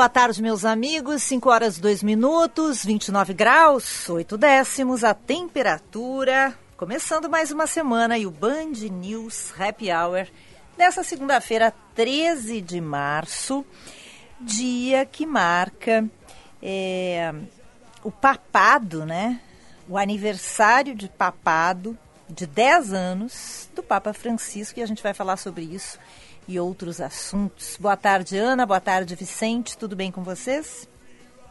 Boa tarde, meus amigos. 5 horas 2 minutos, 29 graus, 8 décimos, a temperatura. Começando mais uma semana e o Band News Happy Hour dessa segunda-feira, 13 de março, dia que marca é, o papado, né? O aniversário de papado de 10 anos do Papa Francisco e a gente vai falar sobre isso e outros assuntos. Boa tarde, Ana. Boa tarde, Vicente. Tudo bem com vocês?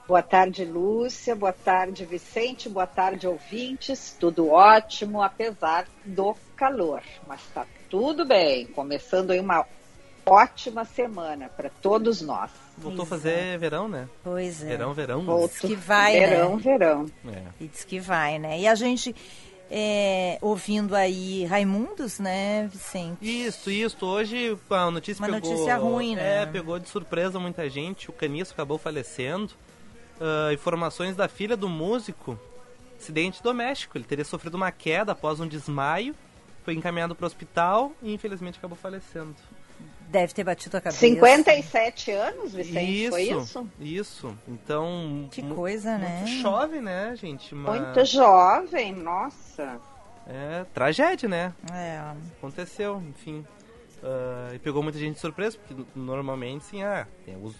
Boa tarde, Lúcia. Boa tarde, Vicente. Boa tarde, ouvintes. Tudo ótimo, apesar do calor. Mas tá tudo bem. Começando aí uma ótima semana para todos nós. Voltou a fazer verão, né? Pois é. Verão, verão. Volto. que vai, verão, né? verão. É. E diz que vai, né? E a gente é, ouvindo aí Raimundos, né, Vicente? Isso, isso. Hoje a notícia Uma pegou... notícia ruim, né? É, pegou de surpresa muita gente. O Caniço acabou falecendo. Ah, informações da filha do músico. Acidente doméstico. Ele teria sofrido uma queda após um desmaio. Foi encaminhado para o hospital e infelizmente acabou falecendo. Deve ter batido a cabeça. 57 anos, Vicente, isso, foi isso? isso. Então... Que coisa, né? muito chove, né, gente? Uma- Muito jovem, nossa. É, tragédia, né? É, aconteceu, enfim. Ah, e pegou muita gente de surpresa, porque normalmente, sim, ah, tem os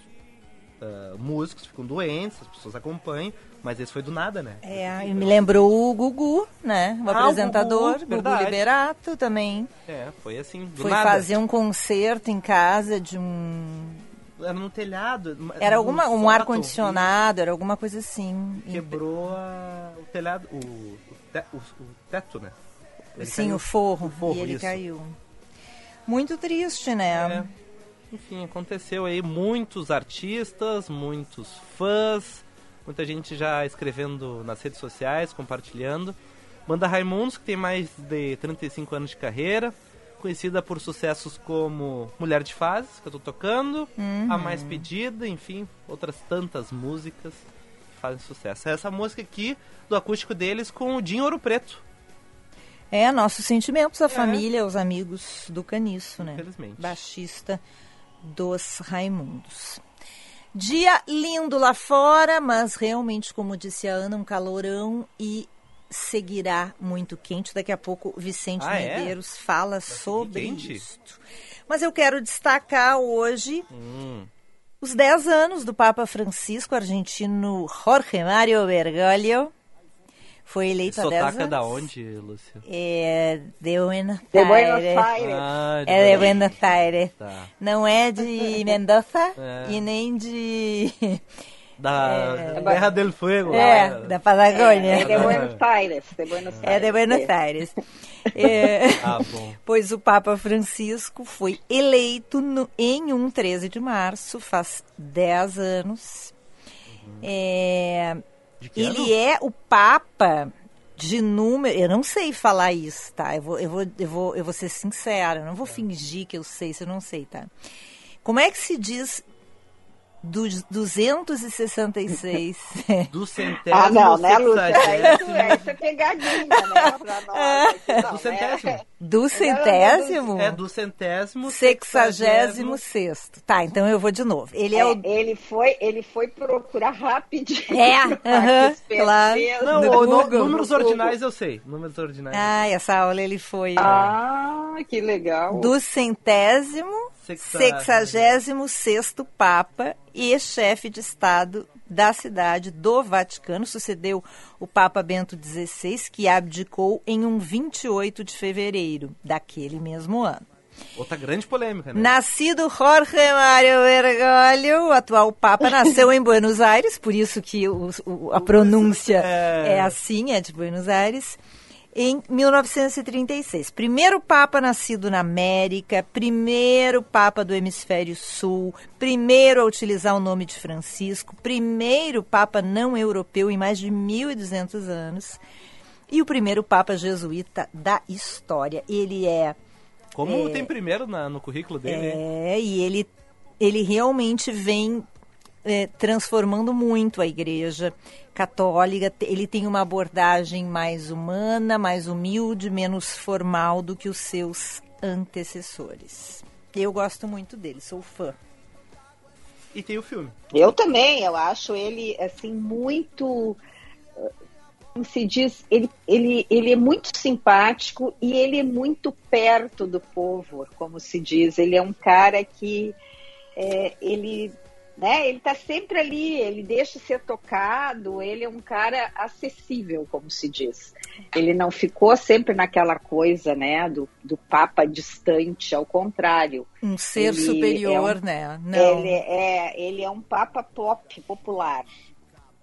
ah, músicos ficam doentes, as pessoas acompanham, mas esse foi do nada, né? é, e me lembrou o Gugu, né? O Ah, o apresentador, Gugu, Gugu, verdade. Liberato também. É, foi assim, do Foi nada. fazer um concerto em casa de um. Era no telhado. Era alguma, um sótão, ar-condicionado, era alguma coisa assim. Quebrou a- o telhado, o, o, te- o- o teto, né? Ele Sim, caiu. o forro. O forro, e ele isso. caiu. Muito triste, né? É. Enfim, aconteceu aí muitos artistas, muitos fãs, muita gente já escrevendo nas redes sociais, compartilhando. Banda Raimundos, que tem mais de 35 anos de carreira, conhecida por sucessos como Mulher de Fases, que eu tô tocando, A Mais Pedida, enfim, outras tantas músicas que fazem sucesso. Essa música aqui, do acústico deles, com o Dinho Ouro Preto. É, nossos sentimentos, a família, os amigos do Caniço, né? Infelizmente. Baixista dos Raimundos. Dia lindo lá fora, mas realmente, como disse a Ana, um calorão e seguirá muito quente. Daqui a pouco Vicente Ah, é? Medeiros fala sobre quente? isto. Mas eu quero destacar hoje Hum, os 10 anos do Papa Francisco, argentino Jorge Mário Bergoglio. Foi eleito há 10 sotaca anos. da onde, Lúcia? É de Buenos De Buenos Aires. Aires. Ah, É de Buenos Aires. Tá. Não é de Mendoza É. e nem de. Da Terra del Fuego. É, lá. da Patagônia. É de Buenos Aires. De Buenos Aires. É de Buenos Aires. É, Ah, bom. pois o Papa Francisco foi eleito no- em um 13 de março, faz 10 anos. É, De que ele é o Papa de número. Eu não sei falar isso, tá? Eu vou, eu vou, eu vou, eu vou ser sincera, eu não vou fingir que eu sei, se eu não sei, tá? Como é que se diz dos 266? Do centésimo, Ah, não, né, Lúcia? sexagésimo. Isso é, isso é pegadinha, né? Pra nós aqui, não, Do né? centésimo. do centésimo? É do centésimo, Sexagésimo sexto. Tá, então eu vou de novo. Ele é, É, o. ele, foi, ele foi procurar rapidinho. É, aham, esperto claro. Não, No no- Google. números No ordinais eu sei. Números ordinais. Ah, essa aula ele foi. Ah, que legal. do centésimo, Sexa- sexagésimo sexto Papa e chefe de Estado da cidade do Vaticano. Sucedeu o Papa Bento XVI, que abdicou em um 28 de fevereiro daquele mesmo ano. Outra grande polêmica, né? Nascido Jorge Mário Bergoglio, o atual Papa nasceu em Buenos Aires, por isso que o- o- a pronúncia É. é assim, é de Buenos Aires. Em 1936. Primeiro Papa nascido na América, primeiro Papa do Hemisfério Sul, primeiro a utilizar o nome de Francisco, primeiro Papa não europeu em mais de 1.200 anos e o primeiro Papa jesuíta da história. Ele é. Como É. tem primeiro na- no currículo dele? É, e ele, ele realmente vem é, transformando muito a igreja católica. Ele tem uma abordagem mais humana, mais humilde, menos formal do que os seus antecessores. Eu gosto muito dele, sou fã. E tem o filme. Eu também, eu acho ele assim muito como se diz, ele, ele, ele é muito simpático e ele é muito perto do povo, como se diz. Ele é um cara que é, ele né, ele está sempre ali, ele deixa ser tocado, ele é um cara acessível, como se diz. Ele não ficou sempre naquela coisa, né, do, do papa distante, ao contrário. Um ser Ele superior, é um- né? Não. Ele é, ele é um papa pop, popular.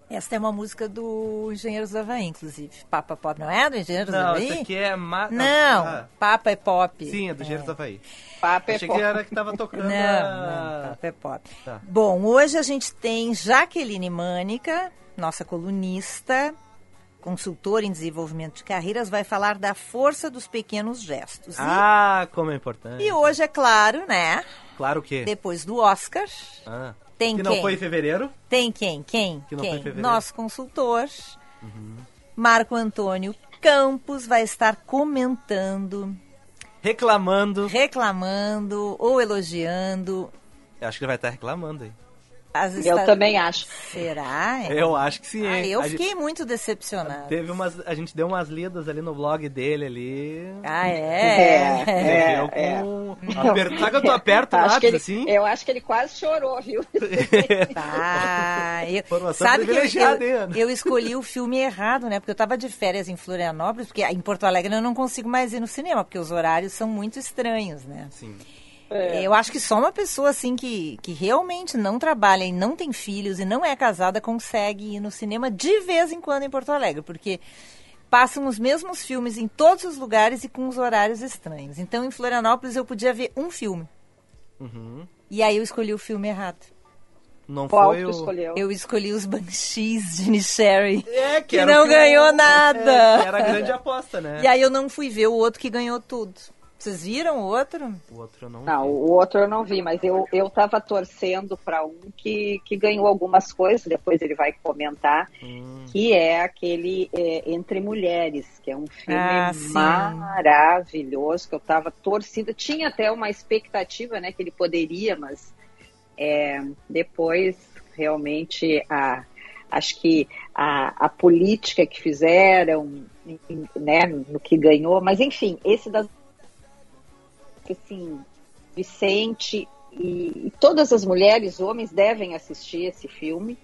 Esta é uma música do Engenheiros do Havaí, inclusive. Papa Pop, não é do Engenheiros do Não, Havaí? esse aqui é... Ma... Não, Ah, Papa é Pop. sim, é do Gêneros do Havaí. Papa é Achei pop. que era que tava tocando Não, a- não, Papa é Pop. Tá. Bom, hoje a gente tem Jaqueline Mânica, nossa colunista, consultora em desenvolvimento de carreiras, vai falar da força dos pequenos gestos. E- Ah, como é importante. E, hoje, é claro, né? Claro que... Depois do Oscar, Ah. Tem que quem? não foi em fevereiro. Tem quem? Quem? Que quem? Nosso consultor, Marco Antônio Campos, vai estar comentando, Reclamando. reclamando ou elogiando Eu acho que ele vai estar reclamando aí. As Eu também acho. Será? é? Eu acho que sim. Ah, eu A gente- fiquei muito decepcionada. Teve umas, a gente deu umas lidas ali no blog dele ali. Ah, É, é? eu é. com... Aper... Sabe quando tu aperta o Acho que lápis ele, assim? Eu acho que ele quase chorou, viu? Ah, eu, sabe que eu, eu, eu escolhi o filme errado, né? Porque eu tava de férias em Florianópolis, porque em Porto Alegre eu não consigo mais ir no cinema, porque os horários são muito estranhos, né? Sim. Eu acho que só uma pessoa assim que, que realmente não trabalha e não tem filhos e não é casada consegue ir no cinema de vez em quando em Porto Alegre, porque passam os mesmos filmes em todos os lugares e com os horários estranhos. Então em Florianópolis eu podia ver um filme. Uhum. E aí eu escolhi o filme errado. Não Qual foi o... escolheu? Eu escolhi os Banshees de Nisherry. É, Que o não ganhou nada. É, que era a grande aposta, né? E aí eu não fui ver o outro que ganhou tudo. Vocês viram o outro? O outro eu não Não, vi. o outro eu não vi, mas eu, eu tava torcendo para um que, que ganhou algumas coisas, depois ele vai comentar, Hum. que é aquele é, Entre Mulheres, que é um filme Ah, maravilhoso, que eu tava torcida. Tinha até uma expectativa, né, que ele poderia, mas é, depois realmente a, acho que a, a política que fizeram, né, no que ganhou, mas enfim, esse das assim, Vicente e, e todas as mulheres, homens devem assistir esse filme,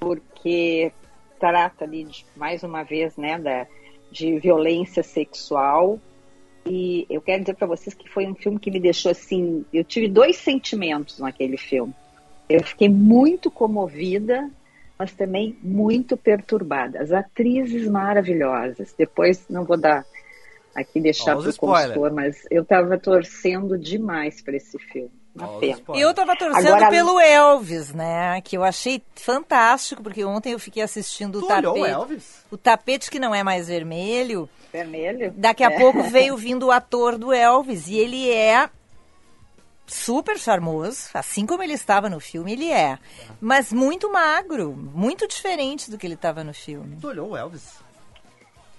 porque trata ali de, mais uma vez, né, da, de violência sexual. E eu quero dizer para vocês que foi um filme que me deixou assim, eu tive dois sentimentos naquele filme. Eu fiquei muito comovida, mas também muito perturbada. As atrizes maravilhosas. Depois não vou dar aqui deixar para o consultor, mas eu estava torcendo demais para esse filme. Spoiler. Eu tava torcendo Agora- pelo Elvis, né? Que eu achei fantástico, porque ontem eu fiquei assistindo o olhou o tapete. Elvis? O tapete que não é mais vermelho. Vermelho? Daqui a É. pouco veio vindo o ator do Elvis. E ele é super charmoso, assim como ele estava no filme, ele é. Mas muito magro, muito diferente do que ele estava no filme. Tu olhou o Elvis?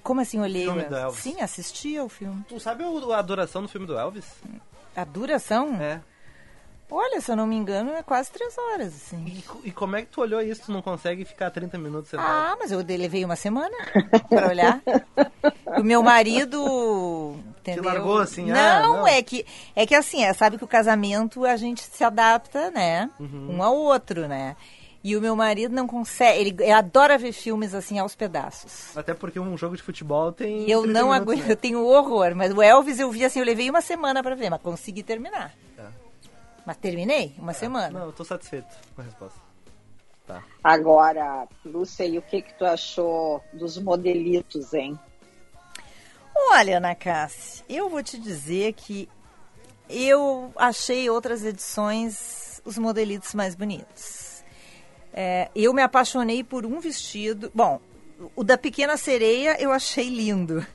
Como assim olhei? Filme do Elvis. Sim, assisti ao filme. Tu sabe o- a duração do filme do Elvis? A duração? É. Olha, se eu não me engano, é quase três horas, assim. E, e como é que tu olhou isso? Tu não consegue ficar 30 minutos sentado? Ah, mas eu levei uma semana para olhar. O meu marido. Entendeu? largou assim, não, ah, não. é que é que assim, é, sabe que o casamento a gente se adapta, né? Uhum. Um ao outro, né? E o meu marido não consegue, ele, ele adora ver filmes assim aos pedaços. Até porque um jogo de futebol tem. E eu 30 não minutos, aguento, né? eu tenho horror, mas o Elvis eu vi assim, eu levei uma semana para ver, mas consegui terminar. Tá. Mas terminei uma semana. Não, eu tô satisfeito com a resposta. Tá. Agora, Lúcia, e o que que tu achou dos modelitos, hein? Olha, Ana Cássia, eu vou te dizer que eu achei outras edições os modelitos mais bonitos. É, eu me apaixonei por um vestido. Bom, o da Pequena Sereia eu achei lindo.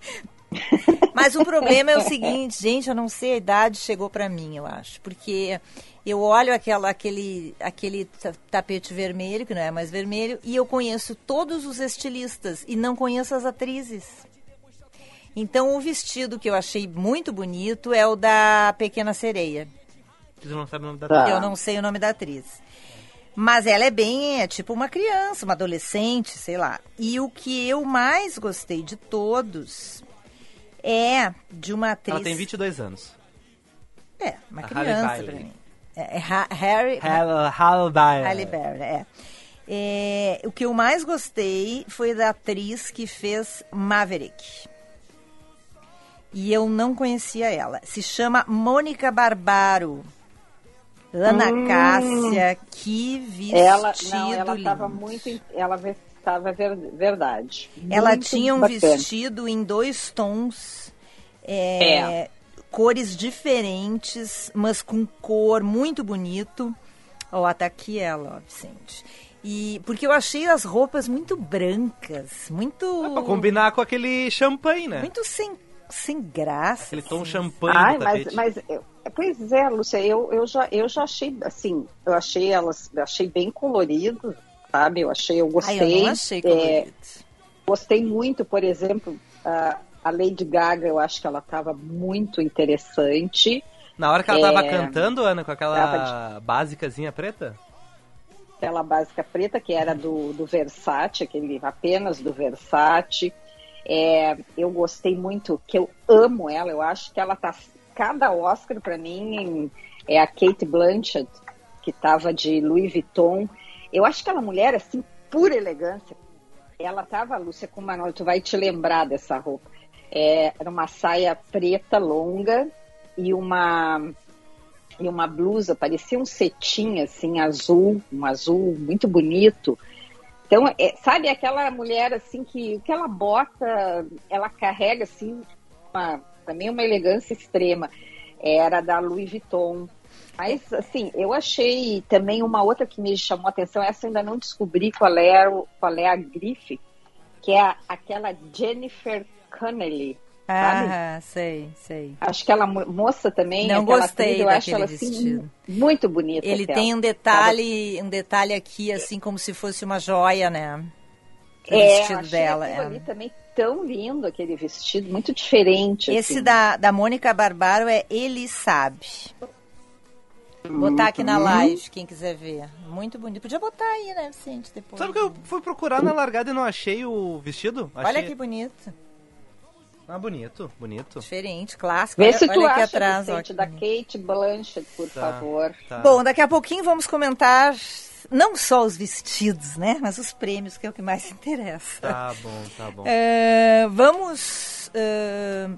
Mas o problema é o seguinte, gente, eu não sei a idade chegou para mim, eu acho, porque eu olho aquela, aquele, aquele tapete vermelho, que não é mais vermelho, e eu conheço todos os estilistas e não conheço as atrizes. Então o vestido que eu achei muito bonito é o da Pequena Sereia. Você não sabe o nome da Tá. Eu não sei o nome da atriz. Mas ela é bem, é tipo uma criança, uma adolescente, sei lá. E o que eu mais gostei de todos é de uma atriz. Ela tem 22 anos. É, uma A Halle criança Bailey. pra mim. É, é Ha- Harry. Halle Halle Berry. Halle Berry, é. É, O que eu mais gostei foi da atriz que fez Maverick. E eu não conhecia ela. Se chama Mônica Barbaro. Ana Cássia, que vestido Hum. Ela, não, ela lindo. estava muito, ela estava verdade. Ela tinha um bacana. vestido em dois tons, é, É. cores diferentes, mas com cor muito bonito. Ó, tá aqui ela, ó, Vicente. E porque eu achei as roupas muito brancas, muito É pra combinar com aquele champanhe, né? muito sem, sem graça. Aquele tom assim. champanhe Ai, mas, mas eu- pois é, Lúcia, eu, eu, já, eu já achei assim, eu achei elas, eu achei bem colorido, sabe? Eu achei, eu Ai, gostei. eu não achei é, colorido. gostei muito, por exemplo, a, a Lady Gaga, eu acho que ela estava muito interessante. Na hora que ela tava É. cantando, Ana, com aquela Tava básicazinha preta? Aquela básica preta que era do, do Versace, aquele apenas do Versace. É, eu gostei muito, que eu amo ela, eu acho que ela tá. Cada Oscar para mim é a Kate Blanchett, que tava de Louis Vuitton. Eu acho que aquela mulher, assim, pura elegância. Ela tava, Lúcia, com uma. Tu vai te lembrar dessa roupa. É, era uma saia preta longa e uma e uma blusa, parecia um cetim assim, azul, um azul muito bonito. Então, é, sabe aquela mulher assim que que ela bota, ela carrega assim, uma, também uma elegância extrema. Era da Louis Vuitton. Mas, assim, eu achei também uma outra que me chamou a atenção, essa eu ainda não descobri qual é, qual é a grife, que é a- aquela Jennifer Connelly. Sabe? Ah, sei, sei. Acho que ela mo- moça também, Não gostei atriz, eu acho ela assim vestido. muito bonita. Ele aquela. tem um detalhe, um detalhe aqui, assim, como se fosse uma joia, né? O É, vestido achei dela. é. ali também tão lindo, aquele vestido, muito diferente. Esse assim. da, da Mônica Barbaro é Ele Sabe. Vou botar aqui Uhum. na live, quem quiser ver. Muito bonito. Podia botar aí, né, Vicente, depois. Sabe que eu fui procurar na largada e não achei o vestido? Achei... Olha que bonito. Ah, bonito, bonito. Diferente, clássico. Vê olha, se tu olha aqui acha, atrás. ó, Vicente, que da. Kate Blanchett, por Tá, favor. tá. Bom, daqui a pouquinho vamos comentar não só os vestidos, né? Mas os prêmios, que é o que mais interessa. Tá bom, tá bom. É, vamos. é,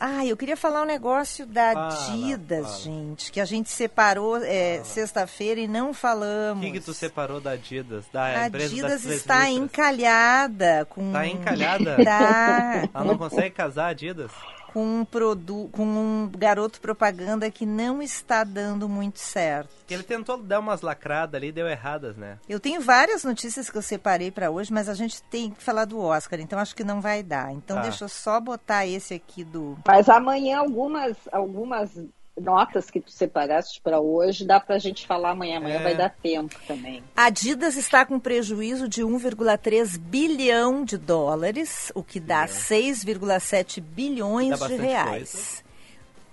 Ah, eu queria falar um negócio da Fala, Adidas, fala. gente, que a gente separou é, sexta-feira e não O falamos. que, que tu separou da Adidas? Da A Adidas está encalhada com. Tá encalhada? Tá, Ela não consegue casar, Adidas? Com um produto, com um garoto propaganda que não está dando muito certo. Ele tentou dar umas lacradas ali e deu erradas, né? Eu tenho várias notícias que eu separei para hoje, mas a gente tem que falar do Oscar, então acho que não vai dar. Então Tá. deixa eu só botar esse aqui do. Mas amanhã algumas, algumas notas que tu separaste para hoje, dá pra gente falar amanhã. Amanhã É. vai dar tempo também. A Adidas está com prejuízo de 1,3 bilhão de dólares, o que dá 6,7 bilhões Dá de reais. coisa.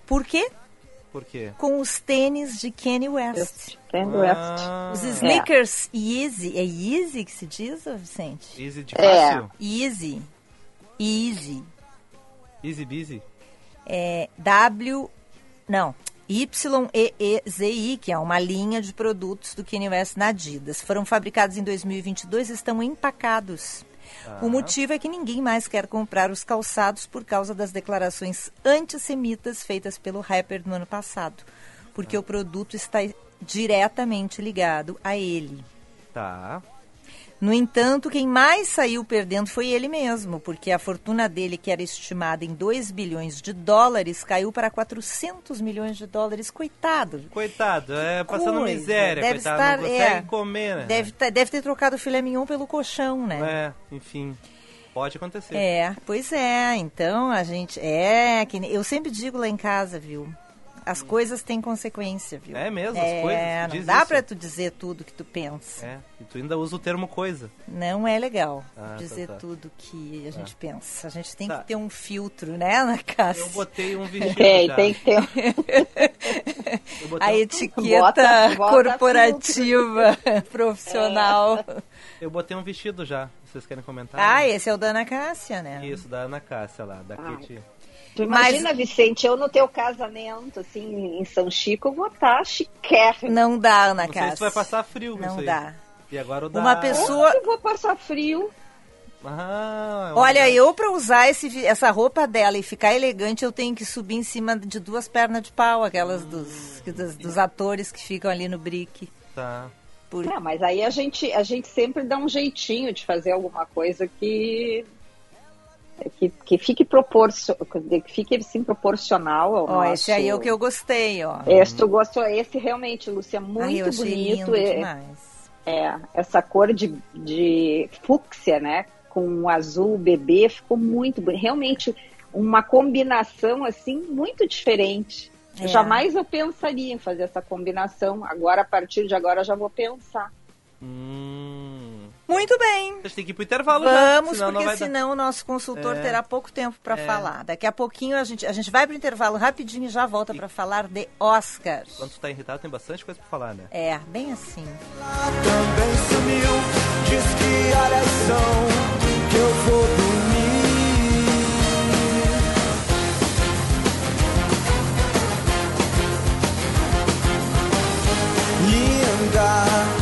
Por quê? Por quê? Com os tênis de Kanye West. Kanye West. Ah, Os sneakers Yeezy. É Yeezy que se diz, Vicente? Easy de É. fácil? Yeezy. Yeezy. Easy busy? É W. Não. YEEZI, que é uma linha de produtos do Kanye West na Adidas. Foram fabricados em 2022 e estão empacados. O motivo é que ninguém mais quer comprar os calçados por causa das declarações antissemitas feitas pelo rapper no ano passado, porque o produto está diretamente ligado a ele. Tá. No entanto, quem mais saiu perdendo foi ele mesmo, porque a fortuna dele, que era estimada em 2 bilhões de dólares, caiu para 400 milhões de dólares. Coitado. Coitado, é passando Coisa. miséria, Deve coitado, estar- não consegue é. comer, né? Deve, tá- deve ter trocado o filé mignon pelo colchão, né? É, enfim, pode acontecer. É, pois é. Então a gente. É, que eu sempre digo lá em casa, viu? As coisas têm consequência, viu? É mesmo, as é, coisas, Não diz dá isso. pra tu dizer tudo que tu pensa. É, e tu ainda usa o termo coisa. Não é legal Ah, tá, dizer tá. tudo que a gente pensa. A gente tem Tá. que ter um filtro, né, na casa. Eu botei um vestido Tem, já. tem que ter. Botei, A um- etiqueta Bota- bota corporativa, profissional. eu botei um vestido já. Vocês querem comentar? Ah, esse é o da Ana Cássia, né? Isso, da Ana Cássia lá, da Ah. Kitty. Tu imagina, Vicente, eu no teu casamento, assim, em São Chico, eu vou estar chiquérrima. Não dá, Ana Não sei Cássia. se vai passar frio Não isso aí. dá. E agora o da... Uma pessoa- Eu vou passar frio. Ah, Olha, eu pra usar esse essa roupa dela e ficar elegante, eu tenho que subir em cima de duas pernas de pau, aquelas dos, que- dos, dos atores que ficam ali no brick. Tá. Por- Não, mas aí a gente, a gente sempre dá um jeitinho de fazer alguma coisa que que, que fique proporcio, que fique assim proporcional ao Ó, nosso... esse aí é o que eu gostei, ó. Esse tu gostou, esse realmente, Lúcia, muito Ai, eu achei bonito. lindo é- demais. É, essa cor de, de fúcsia, né? Com o azul bebê, ficou muito bonito. Realmente uma combinação assim muito diferente. É. Jamais eu pensaria em fazer essa combinação. Agora, a partir de agora, eu já vou pensar. Hum... Muito bem. A gente tem que ir pro intervalo já, Vamos, senão não porque vai dar. senão o nosso consultor É. terá pouco tempo para É. falar. Daqui a pouquinho a gente, a gente vai pro intervalo rapidinho e já volta para falar de Oscar. Quando tu tá irritado, tem bastante coisa pra falar, né? É, bem assim. também sumiu. Diz que horas são que eu vou dormir. Linda, linda,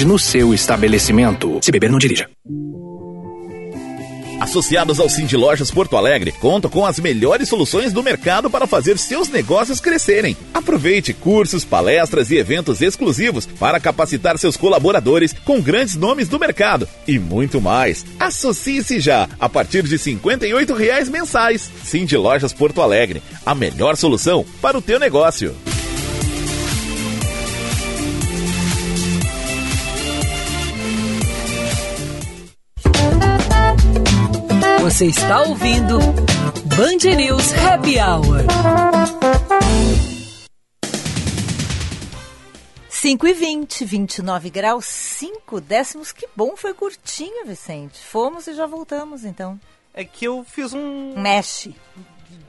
no seu estabelecimento. Se beber, não dirija. Associados ao Cindy Lojas Porto Alegre, contam com as melhores soluções do mercado para fazer seus negócios crescerem. Aproveite cursos, palestras e eventos exclusivos para capacitar seus colaboradores com grandes nomes do mercado e muito mais. Associe-se já a partir de 58 reais mensais. Cindy Lojas Porto Alegre, a melhor solução para o teu negócio. Você está ouvindo Band News Happy Hour. 5 e 20, 29 graus, 5 décimos. Que bom, foi curtinho, Vicente. Fomos e já voltamos, então. É que eu fiz um... Mexe.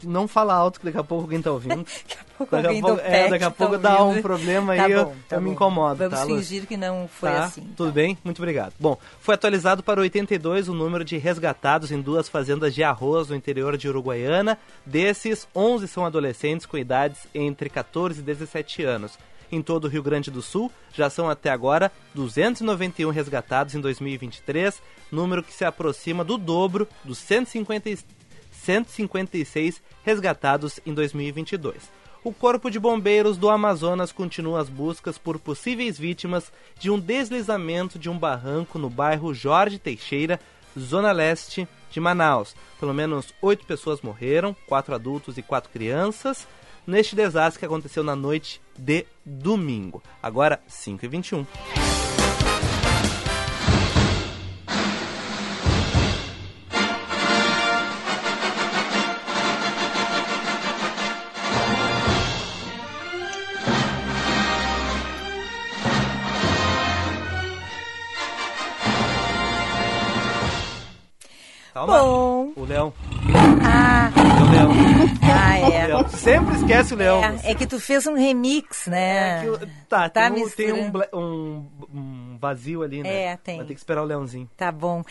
Não fala alto, que daqui a pouco alguém tá ouvindo. Daqui a pouco Daqui a alguém pouco- do é, daqui a tá pouco dá ouvindo. um problema Tá aí, eu- bom, eu me incomodo, Vamos tá, fingir que não foi Tá, assim. Tudo bem? Muito obrigado. Bom, foi atualizado para 82 o número de resgatados em duas fazendas de arroz no interior de Uruguaiana. Desses, 11 são adolescentes com idades entre 14 e 17 anos. Em todo o Rio Grande do Sul, já são até agora 291 resgatados em 2023, número que se aproxima do dobro dos 150, e- 156 resgatados em 2022. O Corpo de Bombeiros do Amazonas continua as buscas por possíveis vítimas de um deslizamento de um barranco no bairro Jorge Teixeira, zona leste de Manaus. Pelo menos oito pessoas morreram, quatro adultos e quatro crianças, neste desastre que aconteceu na noite de domingo. Agora, 5h21. Calma. Bom. O leão. Ah, O leão. ah, é. Sempre esquece o leão. É, é, que tu fez um remix, né? É eu, tá, tá tem, um, tem um, um, um, vazio ali, né? É, tem. Vai ter que esperar o leãozinho. Tá bom.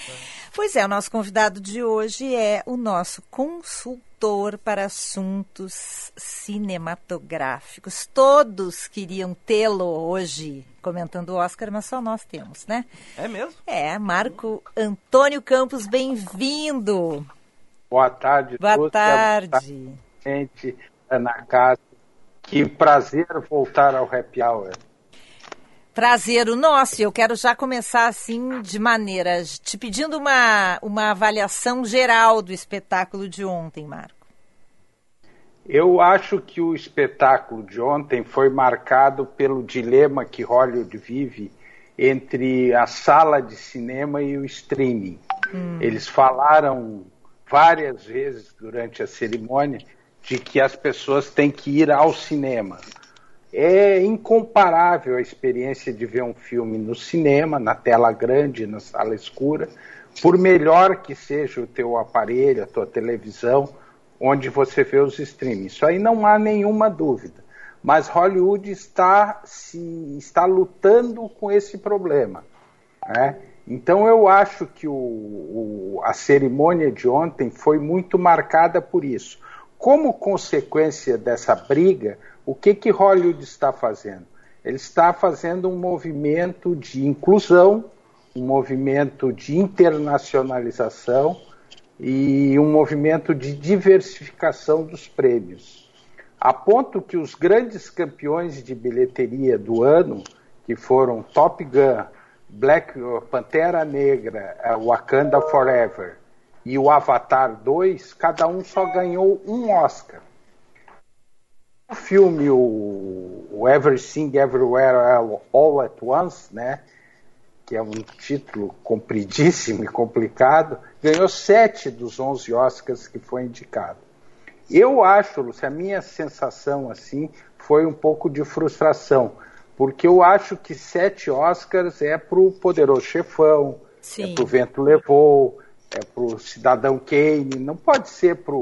Pois é, o nosso convidado de hoje é o nosso consultor para assuntos cinematográficos. Todos queriam tê-lo hoje comentando o Oscar, mas só nós temos, né? É mesmo? É, Marco Antônio Campos, bem-vindo. Boa tarde. Boa todos. tarde. Gente, na casa. Que prazer voltar ao Happy Hour. Prazer o nosso. Eu quero já começar assim de maneira te pedindo uma, uma avaliação geral do espetáculo de ontem, Marco. Eu acho que o espetáculo de ontem foi marcado pelo dilema que Hollywood vive entre a sala de cinema e o streaming. Hum. Eles falaram várias vezes durante a cerimônia de que as pessoas têm que ir ao cinema. É incomparável a experiência de ver um filme no cinema, na tela grande, na sala escura, por melhor que seja o teu aparelho, a tua televisão, onde você vê os streamings. Isso aí não há nenhuma dúvida. Mas Hollywood está, se, está lutando com esse problema. Né? Então eu acho que o, o, a cerimônia de ontem foi muito marcada por isso. Como consequência dessa briga, o que, que Hollywood está fazendo? Ele está fazendo um movimento de inclusão, um movimento de internacionalização, e um movimento de diversificação dos prêmios. A ponto que os grandes campeões de bilheteria do ano, que foram Top Gun, Black Pantera Negra, Wakanda Forever e o Avatar 2, cada um só ganhou um Oscar. O filme o, Everything Everywhere All at Once, né, que é um título compridíssimo e complicado, ganhou sete dos onze Oscars que foi indicado. Eu acho, Lúcia, a minha sensação assim foi um pouco de frustração, porque eu acho que sete Oscars é para o Poderoso Chefão, Sim. é para o Vento Levou, é para o Cidadão Kane, não pode ser para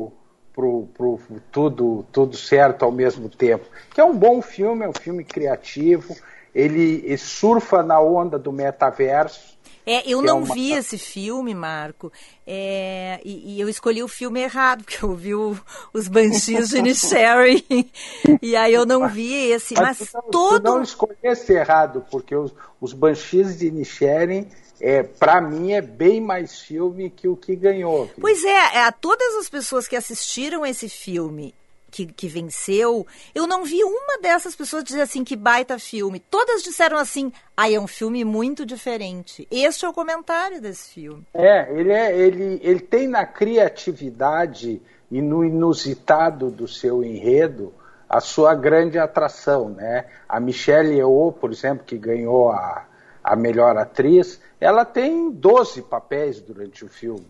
pro, pro tudo, tudo certo ao mesmo tempo. Que é um bom filme, é um filme criativo, ele surfa na onda do metaverso. É, eu é não é uma... vi esse filme, Marco, é, e, e, eu escolhi o filme errado, porque eu vi o, os Banshees de Nisharing, e aí eu não vi esse, mas, mas não, todo... não escolhesse errado, porque os, os Banshees de Nisharing é, para mim é bem mais filme que o que ganhou. Pois é, é, todas as pessoas que assistiram esse filme que, que venceu, eu não vi uma dessas pessoas dizer assim, que baita filme. Todas disseram assim, ah, é um filme muito diferente. Este é o comentário desse filme. É, ele, é, ele, ele tem na criatividade e no inusitado do seu enredo a sua grande atração, né? A Michelle Yeoh, por exemplo, que ganhou a, a melhor atriz, ela tem 12 papéis durante o filme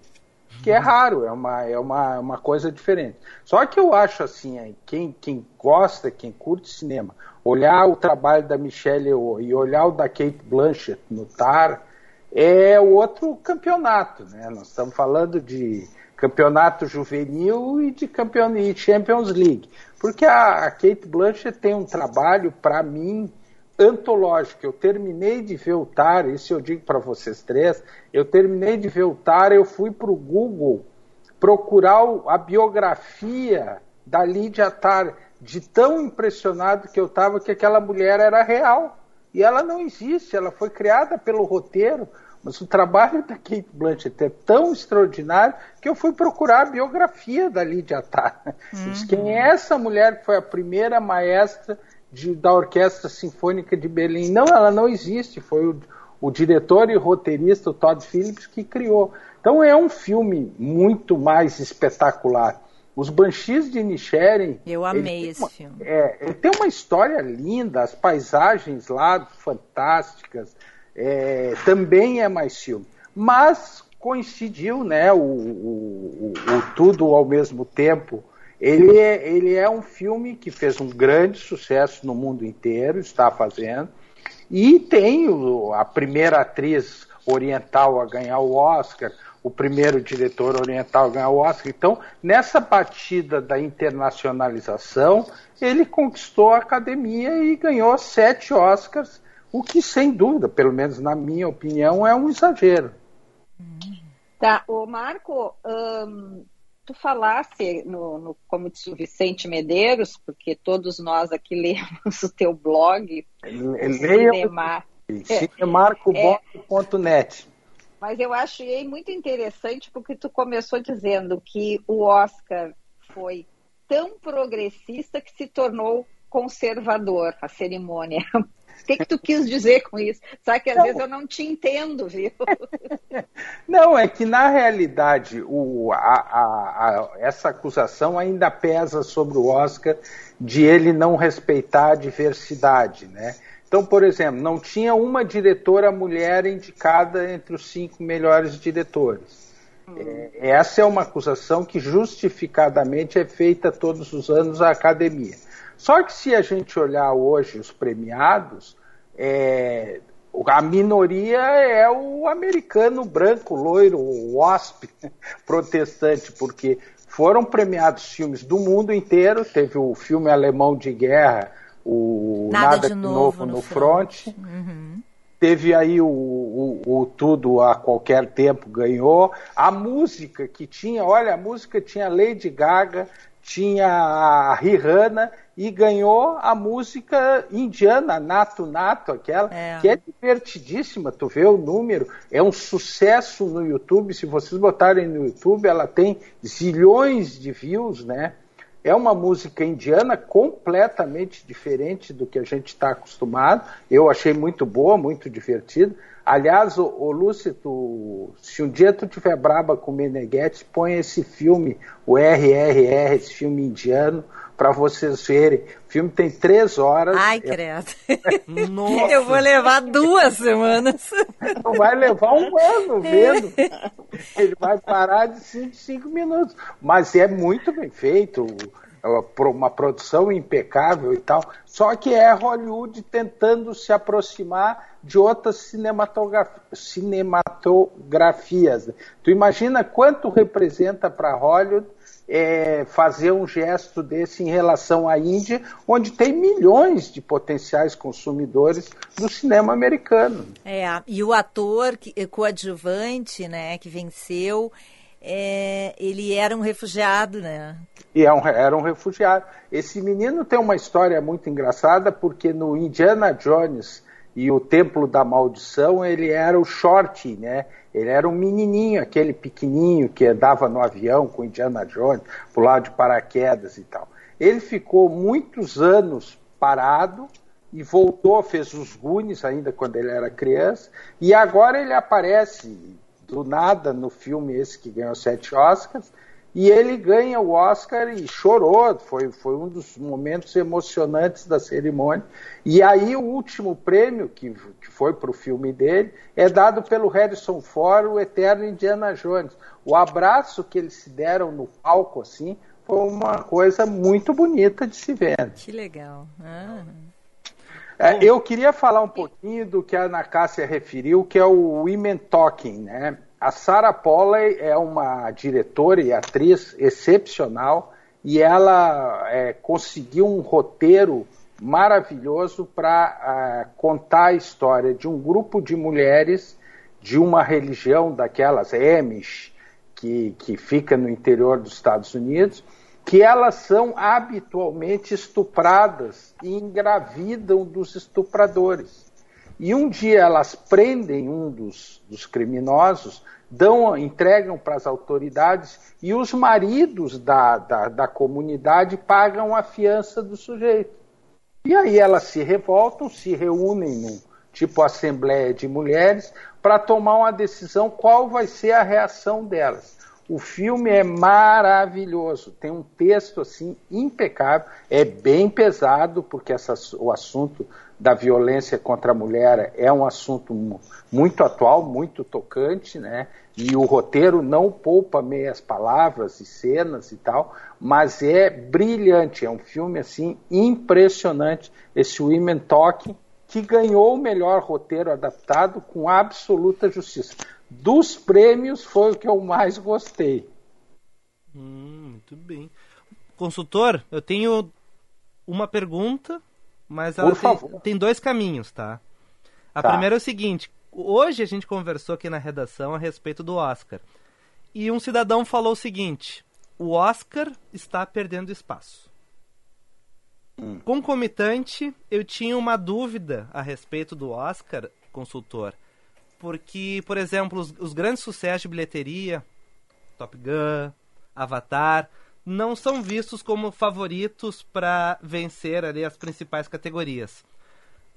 que é raro, é uma, é uma, uma coisa diferente. Só que eu acho assim, quem, quem gosta, quem curte cinema, olhar o trabalho da Michelle Yeoh e olhar o da Kate Blanchett no Tar, é outro campeonato, né? Nós estamos falando de campeonato juvenil e de campeonato e Champions League, porque a, a Kate Blanchett tem um trabalho para mim antológica. Eu terminei de ver o TAR, isso eu digo para vocês três, eu terminei de ver o TAR, eu fui para o Google procurar a biografia da Lídia Tar, de tão impressionado que eu estava que aquela mulher era real. E ela não existe, ela foi criada pelo roteiro, mas o trabalho da Kate Blanchett é tão extraordinário que eu fui procurar a biografia da Lídia Tar. Uhum. Quem é essa mulher que foi a primeira maestra de, da Orquestra Sinfônica de Berlim. Não, ela não existe. Foi o, o diretor e roteirista, o Todd Phillips, que criou. Então é um filme muito mais espetacular. Os Banshees de Nichiren. Eu amei esse uma, filme. É, ele tem uma história linda, as paisagens lá fantásticas. É, também é mais filme. Mas coincidiu, né? O, o, o, o tudo ao mesmo tempo ele é, ele é um filme que fez um grande sucesso no mundo inteiro, está fazendo, e tem o, a primeira atriz oriental a ganhar o Oscar, o primeiro diretor oriental a ganhar o Oscar. Então, nessa batida da internacionalização, ele conquistou a academia e ganhou sete Oscars, o que, sem dúvida, pelo menos na minha opinião, é um exagero. Tá, o Marco, tu falasse, no, no, como disse o Vicente Medeiros, porque todos nós aqui lemos o teu blog, Cinemar, cinemarcoboto.net. É, mas eu achei muito interessante porque tu começou dizendo que o Oscar foi tão progressista que se tornou conservador a cerimônia. O que, que tu quis dizer com isso? Sabe que às não. vezes eu não te entendo, viu? Não, é que na realidade o, a, a, a, essa acusação ainda pesa sobre o Oscar de ele não respeitar a diversidade, né? Então, por exemplo, não tinha uma diretora mulher indicada entre os cinco melhores diretores. Hum. É, essa é uma acusação que justificadamente é feita todos os anos à academia. Só que se a gente olhar hoje os premiados, é, a minoria é o americano branco, loiro, o wasp, protestante, porque foram premiados filmes do mundo inteiro. Teve o filme alemão de guerra, o Nada, Nada de, Novo, novo no, Front. front. Uhum. Teve aí o, o, o, Tudo a Qualquer Tempo ganhou. A música que tinha, olha, a música tinha Lady Gaga, tinha a Rihanna e ganhou a música indiana, Nato Nato, aquela, é. que é divertidíssima, tu vê o número, é um sucesso no YouTube, se vocês botarem no YouTube, ela tem zilhões de views, né? É uma música indiana completamente diferente do que a gente está acostumado. Eu achei muito boa, muito divertida. Aliás, o, o Lúcio, tu, se um dia tu tiver braba com o Meneghetti, põe esse filme, o RRR, esse filme indiano, para vocês verem. O filme tem três horas. Ai, credo. Nossa. Eu vou levar duas semanas. Vai levar um ano vendo. Ele vai parar de cinco, cinco minutos. Mas é muito bem feito uma produção impecável e tal. Só que é Hollywood tentando se aproximar de outras cinematografias. Tu imagina quanto representa para Hollywood é, fazer um gesto desse em relação à Índia, onde tem milhões de potenciais consumidores do cinema americano. É, e o ator que, coadjuvante, né, que venceu, é, ele era um refugiado, né? E é um, era um refugiado. Esse menino tem uma história muito engraçada, porque no Indiana Jones e o Templo da Maldição, ele era o short, né? Ele era um menininho, aquele pequenininho que andava no avião com Indiana Jones, lado de paraquedas e tal. Ele ficou muitos anos parado e voltou, fez os Goonies ainda quando ele era criança, e agora ele aparece do nada no filme esse que ganhou sete Oscars, e ele ganha o Oscar e chorou, foi, foi um dos momentos emocionantes da cerimônia. E aí o último prêmio, que, que foi para o filme dele, é dado pelo Harrison Ford, o eterno Indiana Jones. O abraço que eles se deram no palco, assim, foi uma coisa muito bonita de se ver. Que legal. Ah. É, eu queria falar um pouquinho do que a Ana Cássia referiu, que é o Women Talking, né? A Sarah Polley é uma diretora e atriz excepcional e ela é, conseguiu um roteiro maravilhoso para uh, contar a história de um grupo de mulheres de uma religião daquelas Amish que, que fica no interior dos Estados Unidos, que elas são habitualmente estupradas e engravidam dos estupradores. E um dia elas prendem um dos, dos criminosos, dão, entregam para as autoridades e os maridos da, da, da comunidade pagam a fiança do sujeito. E aí elas se revoltam, se reúnem num tipo assembleia de mulheres para tomar uma decisão qual vai ser a reação delas. O filme é maravilhoso, tem um texto assim impecável, é bem pesado porque essa, o assunto da violência contra a mulher é um assunto muito atual, muito tocante, né? E o roteiro não poupa meias palavras e cenas e tal, mas é brilhante, é um filme assim impressionante, esse Women Talking, que ganhou o melhor roteiro adaptado com absoluta justiça. Dos prêmios foi o que eu mais gostei. Hum, muito bem. Consultor, eu tenho uma pergunta, mas ela tem, tem, dois caminhos, tá? A tá. primeira é o seguinte: hoje a gente conversou aqui na redação a respeito do Oscar. E um cidadão falou o seguinte: o Oscar está perdendo espaço. Hum. Concomitante, eu tinha uma dúvida a respeito do Oscar, consultor, porque, por exemplo, os, os grandes sucessos de bilheteria, Top Gun, Avatar, não são vistos como favoritos para vencer ali as principais categorias.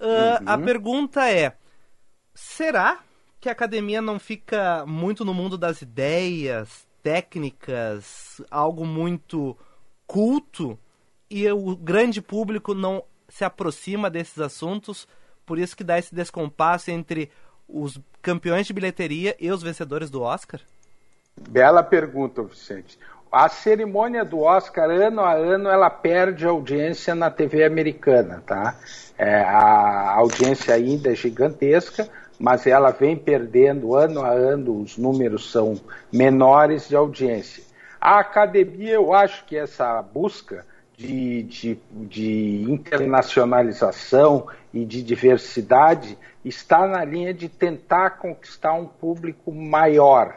Uh, uhum. A pergunta é: será que a academia não fica muito no mundo das ideias, técnicas, algo muito culto e o grande público não se aproxima desses assuntos? Por isso que dá esse descompasso entre os campeões de bilheteria e os vencedores do Oscar? Bela pergunta, Vicente. A cerimônia do Oscar, ano a ano, ela perde audiência na TV americana, tá? É, a audiência ainda é gigantesca, mas ela vem perdendo ano a ano, os números são menores de audiência. A academia, eu acho que essa busca de, de, de internacionalização e de diversidade está na linha de tentar conquistar um público maior.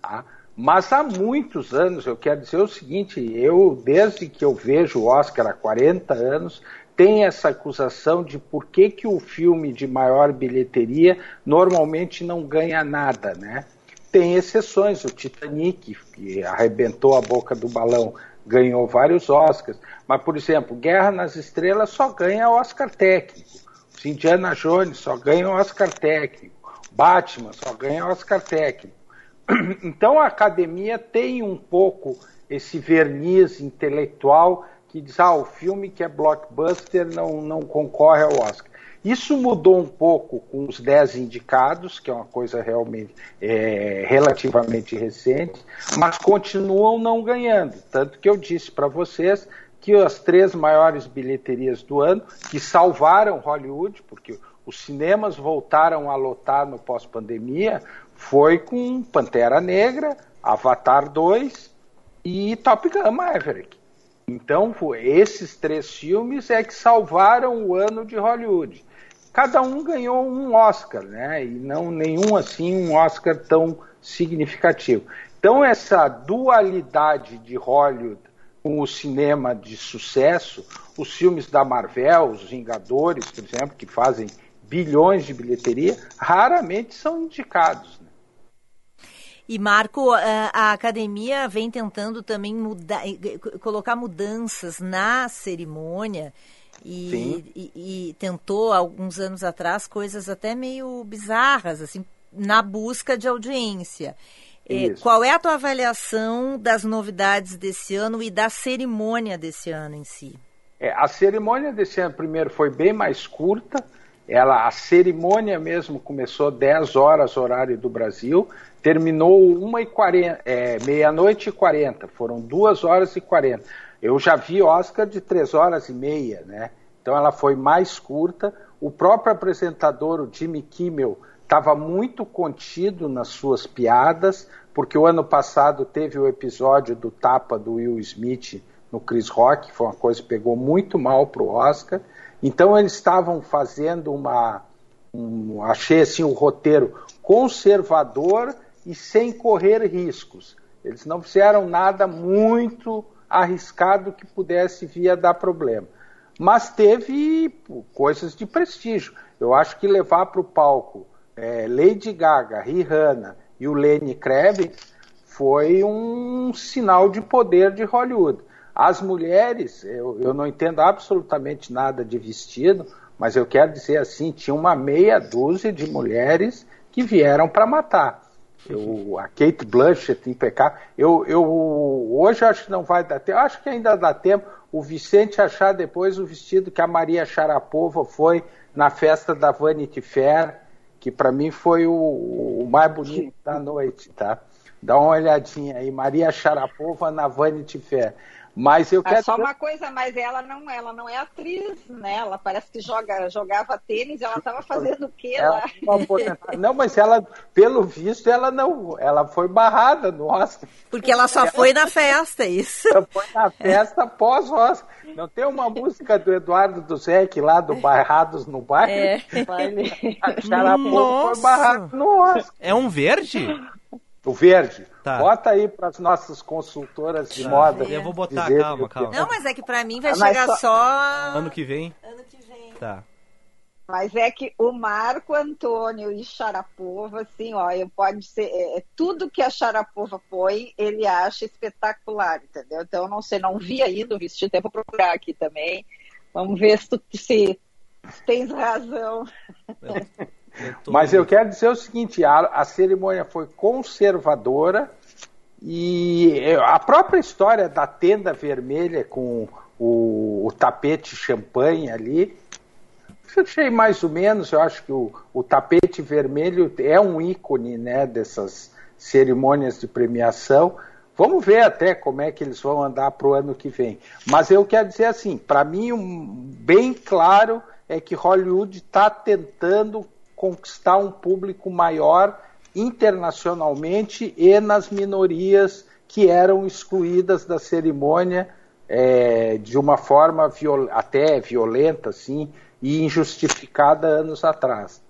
Tá? Mas há muitos anos, eu quero dizer o seguinte, eu, desde que eu vejo o Oscar há 40 anos, tem essa acusação de por que, que o filme de maior bilheteria normalmente não ganha nada, né? Tem exceções, o Titanic, que arrebentou a boca do balão, ganhou vários Oscars, mas, por exemplo, Guerra nas Estrelas só ganha Oscar técnico, Indiana Jones só ganha Oscar técnico, Batman só ganha Oscar técnico. Então a academia tem um pouco esse verniz intelectual que diz, ah, o filme que é blockbuster não, não concorre ao Oscar. Isso mudou um pouco com os 10 indicados, que é uma coisa realmente é, relativamente recente, mas continuam não ganhando. Tanto que eu disse para vocês que as três maiores bilheterias do ano, que salvaram Hollywood, porque os cinemas voltaram a lotar no pós-pandemia, foi com Pantera Negra, Avatar 2 e Top Gun Maverick. Então, esses três filmes é que salvaram o ano de Hollywood. Cada um ganhou um Oscar, né? E não nenhum assim um Oscar tão significativo. Então, essa dualidade de Hollywood com o cinema de sucesso, os filmes da Marvel, os Vingadores, por exemplo, que fazem bilhões de bilheteria, raramente são indicados. E Marco, a academia vem tentando também mudar, colocar mudanças na cerimônia. E, e, e, tentou alguns anos atrás coisas até meio bizarras assim na busca de audiência. É, qual é a tua avaliação das novidades desse ano e da cerimônia desse ano em si? É, a cerimônia desse ano primeiro foi bem mais curta. Ela, a cerimônia mesmo começou 10 horas horário do Brasil, terminou 1 e 40, é, meia-noite e 40, foram 2 horas e 40. Eu já vi Oscar de 3 horas e meia, né? Então ela foi mais curta. O próprio apresentador, o Jimmy Kimmel, estava muito contido nas suas piadas, porque o ano passado teve o episódio do tapa do Will Smith no Chris Rock, foi uma coisa que pegou muito mal para o Oscar. Então eles estavam fazendo uma, um, achei assim o um roteiro conservador e sem correr riscos. Eles não fizeram nada muito arriscado que pudesse vir a dar problema. Mas teve coisas de prestígio. Eu acho que levar para o palco é, Lady Gaga, Rihanna e o Lenny Kravitz foi um sinal de poder de Hollywood. As mulheres, eu, eu não entendo absolutamente nada de vestido, mas eu quero dizer assim, tinha uma meia dúzia de mulheres que vieram para matar. Eu, a Kate Blanchett impecável. Eu, eu hoje acho que não vai dar tempo. Acho que ainda dá tempo. O Vicente achar depois o vestido que a Maria Sharapova foi na festa da Vanity Fair, que para mim foi o, o, mais bonito da noite, tá? Dá uma olhadinha aí, Maria Sharapova na Vanity Fair. Mas eu Ah, quero. só uma coisa, mas ela não, ela não é atriz, né? Ela parece que joga, jogava tênis, ela estava fazendo o quê Ela lá? aposentada. Não, mas ela, pelo visto, ela não. Ela foi barrada no Oscar. Porque ela só foi na festa, é isso. Ela foi na festa pós-Oscar. Não tem uma música do Eduardo Duzek lá do Barrados no Baile? É. A Nossa. foi barrada no Oscar. É um verde? O verde. Tá. Bota aí para as nossas consultoras de moda. Eu vou botar, calma, que- calma. Não, mas é que pra mim vai Ah, mas chegar só- só... Ano que vem? ano que vem. Tá. Mas é que o Marco Antônio e Sharapova, assim, ó, eu pode ser é, é, tudo que a Sharapova põe, ele acha espetacular, entendeu? Então eu não sei, não vi ainda o vestido, até vou procurar aqui também. Vamos ver se tu se, se tens razão. Eu tô- Mas eu quero dizer o seguinte: a, a cerimônia foi conservadora e a própria história da tenda vermelha com o, o tapete champanhe ali, eu achei mais ou menos. Eu acho que o, o tapete vermelho é um ícone né, dessas cerimônias de premiação. Vamos ver até como é que eles vão andar para o ano que vem. Mas eu quero dizer assim, para mim, um, bem claro é que Hollywood está tentando conquistar um público maior internacionalmente e nas minorias que eram excluídas da cerimônia é, de uma forma viol até violenta assim e injustificada anos atrás.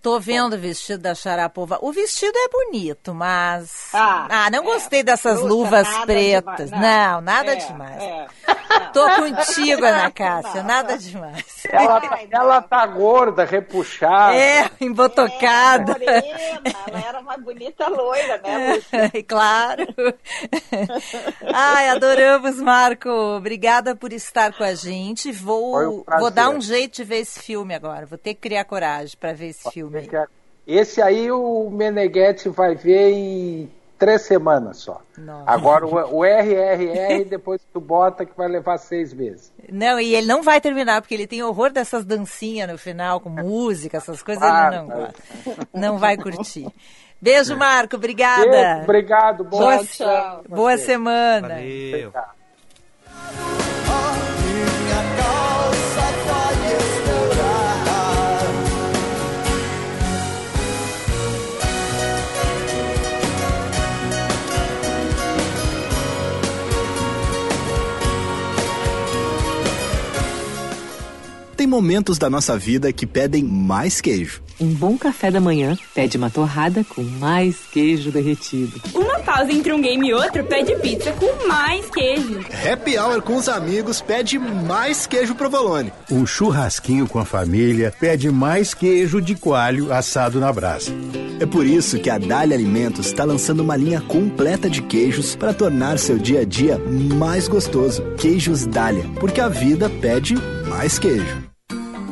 Tô vendo o vestido da Sharapova. O vestido é bonito, mas. Ah, não é. gostei dessas luvas nada pretas. demais. Não, Não, nada é, demais. é. Tô contigo, Ana Cássia, nada demais. Ela, ela tá gorda, repuxada. É, embotocada. É, morena, ela era uma bonita loira, né, Lúcia? É, claro. Ai, adoramos, Marco. Obrigada por estar com a gente. Vou, um vou dar um jeito de ver esse filme agora. Vou ter que criar coragem para ver esse filme. Esse aí o Meneghetti vai ver em três semanas só. Nossa. Agora o, o RRR, depois tu bota que vai levar seis meses. Não, e ele não vai terminar, porque ele tem horror dessas dancinhas no final, com música, essas coisas, Ah, ele não gosta. Não vai curtir. Beijo, Marco. Beijo, Obrigada. obrigado, boa, Boa, tchau. boa semana. Valeu. Obrigado. Momentos da nossa vida que pedem mais queijo. Um bom café da manhã pede uma torrada com mais queijo derretido. Uma pausa entre um game e outro pede pizza com mais queijo. Happy Hour com os amigos pede mais queijo provolone. Um churrasquinho com a família pede mais queijo de coalho assado na brasa. É por isso que a Dália Alimentos está lançando uma linha completa de queijos para tornar seu dia a dia mais gostoso. Queijos Dália, porque a vida pede mais queijo.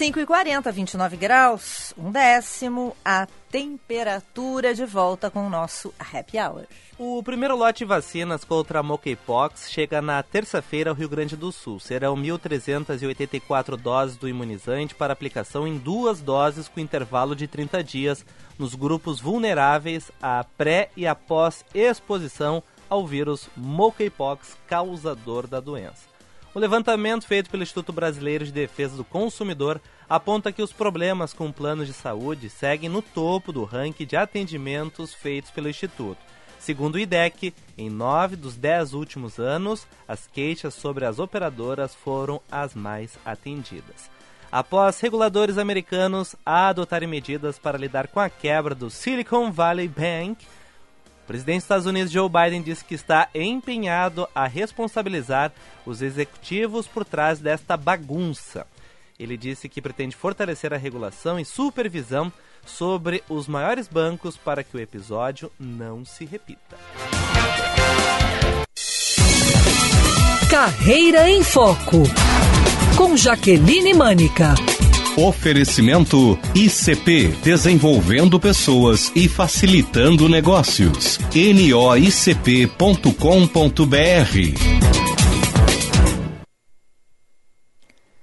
5 e 40, 29 graus, um décimo, a temperatura de volta com o nosso Happy Hour. O primeiro lote de vacinas contra a monkeypox chega na terça-feira ao Rio Grande do Sul. Serão 1.384 doses do imunizante para aplicação em duas doses com intervalo de 30 dias nos grupos vulneráveis à pré e após exposição ao vírus monkeypox causador da doença. O levantamento feito pelo Instituto Brasileiro de Defesa do Consumidor aponta que os problemas com planos de saúde seguem no topo do ranking de atendimentos feitos pelo Instituto. Segundo o IDEC, em nove dos dez últimos anos, as queixas sobre as operadoras foram as mais atendidas. Após reguladores americanos adotarem medidas para lidar com a quebra do Silicon Valley Bank, presidente dos Estados Unidos, Joe Biden, disse que está empenhado a responsabilizar os executivos por trás desta bagunça. Ele disse que pretende fortalecer a regulação e supervisão sobre os maiores bancos para que o episódio não se repita. Carreira em Foco com Jaqueline Mânica. Oferecimento ICP Desenvolvendo Pessoas e Facilitando Negócios. noicp.com.br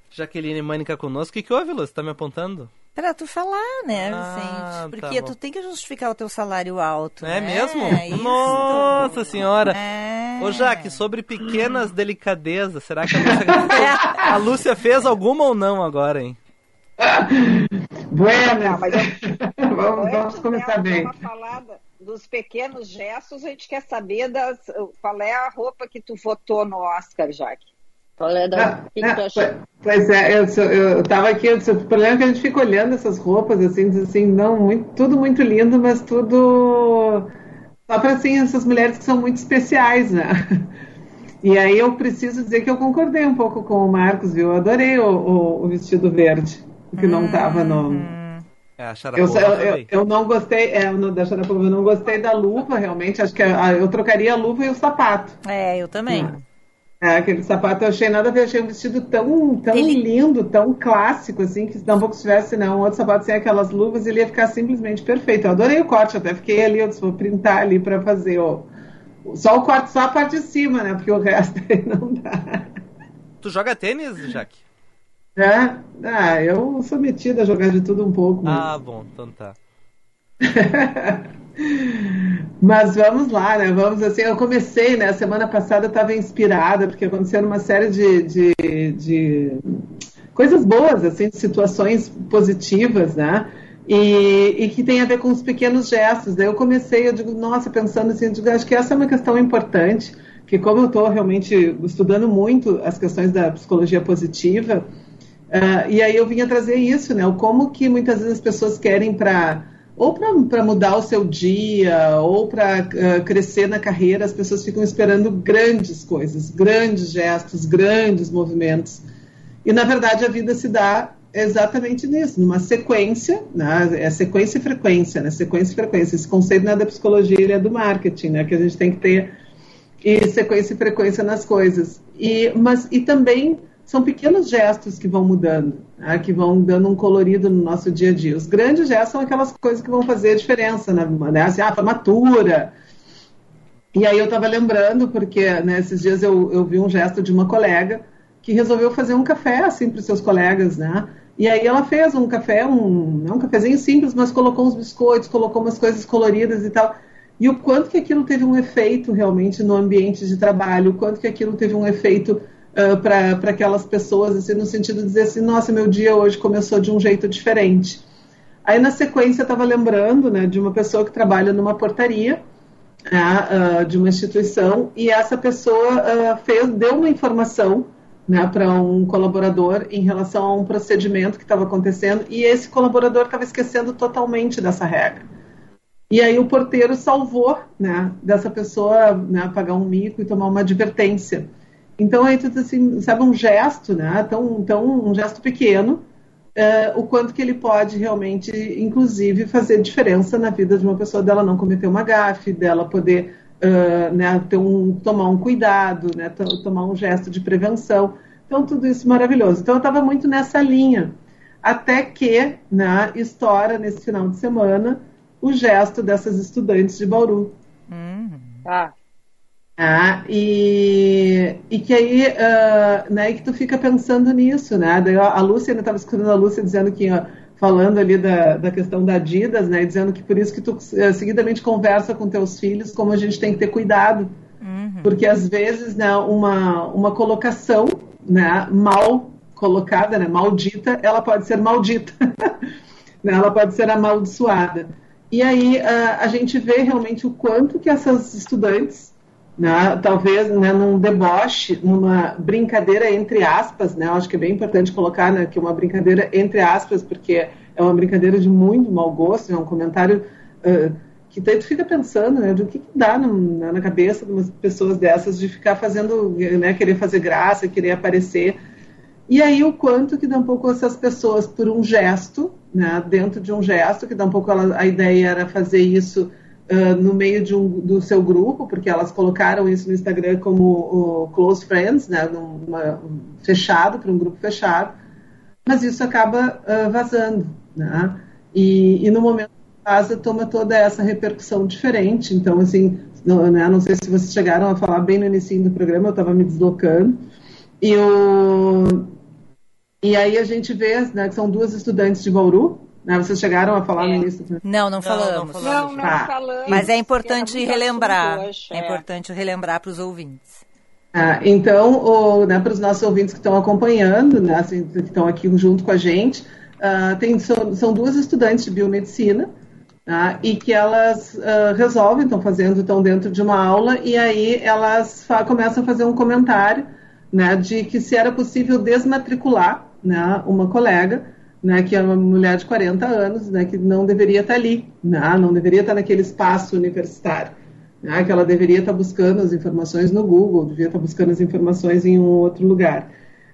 Jaqueline Mânica conosco. O que, que houve? Você tá me apontando? Pra tu falar, né, Ah, Vicente? tá Porque bom. tu tem que justificar o teu salário alto. É né? mesmo? Isso. Nossa senhora! É. Ô Jaque, sobre pequenas delicadezas, será que a Lúcia, a Lúcia fez alguma ou não agora, hein? Buenas. mas vamos, vamos Antes começar bem. falada dos pequenos gestos, a gente quer saber das, qual é a roupa que tu votou no Oscar, Jaque. Qual é da, Ah, o que, que ah, tu achou? pois- Pois é, eu, sou- eu tava aqui, eu o problema é que a gente fica olhando essas roupas, assim, diz assim, não, muito, tudo muito lindo, mas tudo só para assim, essas mulheres que são muito especiais, né? E aí eu preciso dizer que eu concordei um pouco com o Marcos, viu? Eu adorei o, o- o vestido verde, que não tava no. É, a Eu, Sharapova eu, eu, eu não gostei, é, eu não, da Sharapova, eu não gostei da luva, realmente. Acho que a- eu trocaria a luva e o sapato. É, eu também. É, aquele sapato eu achei nada a ver, achei um vestido tão, tão lindo, tão clássico, assim, que se não se tivesse né, um outro sapato sem aquelas luvas, ele ia ficar simplesmente perfeito. Eu adorei o corte, até fiquei ali, eu disse, vou printar ali pra fazer o. Só o corte, só a parte de cima, né? Porque o resto aí não dá. Tu joga tênis, Jaque? É? Ah, eu sou metida a jogar de tudo um pouco. Mas... Ah, bom, então tá. Mas vamos lá, né? Vamos assim, eu comecei, né? Semana passada eu estava inspirada, porque aconteceram uma série de, de, de coisas boas, assim, de situações positivas, né? E, e que tem a ver com os pequenos gestos. Daí eu comecei, eu digo, nossa, pensando assim, eu digo, acho que essa é uma questão importante, que como eu estou realmente estudando muito as questões da psicologia positiva, ah, e aí eu vinha trazer isso, né? O como que muitas vezes as pessoas querem para ou para mudar o seu dia, ou para crescer na carreira, as pessoas ficam esperando grandes coisas, grandes gestos, grandes movimentos. E na verdade a vida se dá exatamente nisso, numa sequência, né? é sequência e frequência, né? Sequência e frequência. Esse conceito não é da psicologia, ele é do marketing, né? Que a gente tem que ter e sequência e frequência nas coisas. E, mas, e também são pequenos gestos que vão mudando, né, que vão dando um colorido no nosso dia a dia. Os grandes gestos são aquelas coisas que vão fazer a diferença, né? né, assim, ah, formatura. E aí eu estava lembrando, porque né, esses dias eu, eu vi um gesto de uma colega que resolveu fazer um café assim para os seus colegas, né? E aí ela fez um café, um, um cafezinho simples, mas colocou uns biscoitos, colocou umas coisas coloridas e tal. E o quanto que aquilo teve um efeito realmente no ambiente de trabalho, o quanto que aquilo teve um efeito uh, para aquelas pessoas, assim, no sentido de dizer assim, nossa, meu dia hoje começou de um jeito diferente. Aí na sequência eu estava lembrando né, de uma pessoa que trabalha numa portaria né, uh, de uma instituição e essa pessoa uh, fez, deu uma informação né, para um colaborador em relação a um procedimento que estava acontecendo e esse colaborador estava esquecendo totalmente dessa regra. E aí o porteiro salvou né, dessa pessoa né, pagar um mico e tomar uma advertência. Então aí tu assim, sabe um gesto, né, tão, tão um gesto pequeno, uh, o quanto que ele pode realmente, inclusive, fazer diferença na vida de uma pessoa dela não cometer uma gafe, dela poder uh, né, ter um, tomar um cuidado, né, tomar um gesto de prevenção. Então tudo isso maravilhoso. Então eu estava muito nessa linha, até que né, estoura nesse final de semana o gesto dessas estudantes de Bauru. Uhum. Ah. Ah, e, e que aí, uh, né, que tu fica pensando nisso, né? Daí a Lúcia, eu estava escutando a Lúcia dizendo que, ó, falando ali da, da questão da Adidas, né, dizendo que por isso que tu uh, seguidamente conversa com teus filhos, como a gente tem que ter cuidado, uhum. porque às vezes, né, uma, uma colocação, né, mal colocada, né, maldita, ela pode ser maldita, né, ela pode ser amaldiçoada. E aí uh, a gente vê realmente o quanto que essas estudantes, né, talvez né, num deboche, numa brincadeira entre aspas, né, acho que é bem importante colocar né, que é uma brincadeira entre aspas, porque é uma brincadeira de muito mau gosto, é um comentário uh, que tu fica pensando, né, do que, que dá no, na cabeça de umas pessoas dessas de ficar fazendo, né, querer fazer graça, querer aparecer. E aí o quanto que dá um pouco essas pessoas por um gesto, né, dentro de um gesto, que dá um pouco ela, a ideia era fazer isso no meio de um, do seu grupo, porque elas colocaram isso no Instagram como close friends, né, numa, fechado, para um grupo fechado, mas isso acaba uh, vazando, né, e, e no momento casa toma toda essa repercussão diferente. Então, assim, não, né, não sei se vocês chegaram a falar bem no início do programa, eu estava me deslocando. E, o, e aí a gente vê né, que são duas estudantes de Bauru. Né, vocês chegaram a falar é. no início? Não, não falamos. Não, não, não tá. falamos. Mas é importante relembrar. Hoje, é. é importante relembrar para os ouvintes. Ah, então, né, para os nossos ouvintes que estão acompanhando, né, assim, que estão aqui junto com a gente, uh, tem, são, são duas estudantes de biomedicina Tá? e que elas uh, resolvem, estão fazendo, estão dentro de uma aula, e aí elas começam a fazer um comentário né, de que se era possível desmatricular né, uma colega, né, que é uma mulher de 40 anos, né, que não deveria estar ali, né, não deveria estar naquele espaço universitário, né, que ela deveria estar buscando as informações no Google, devia estar buscando as informações em um outro lugar.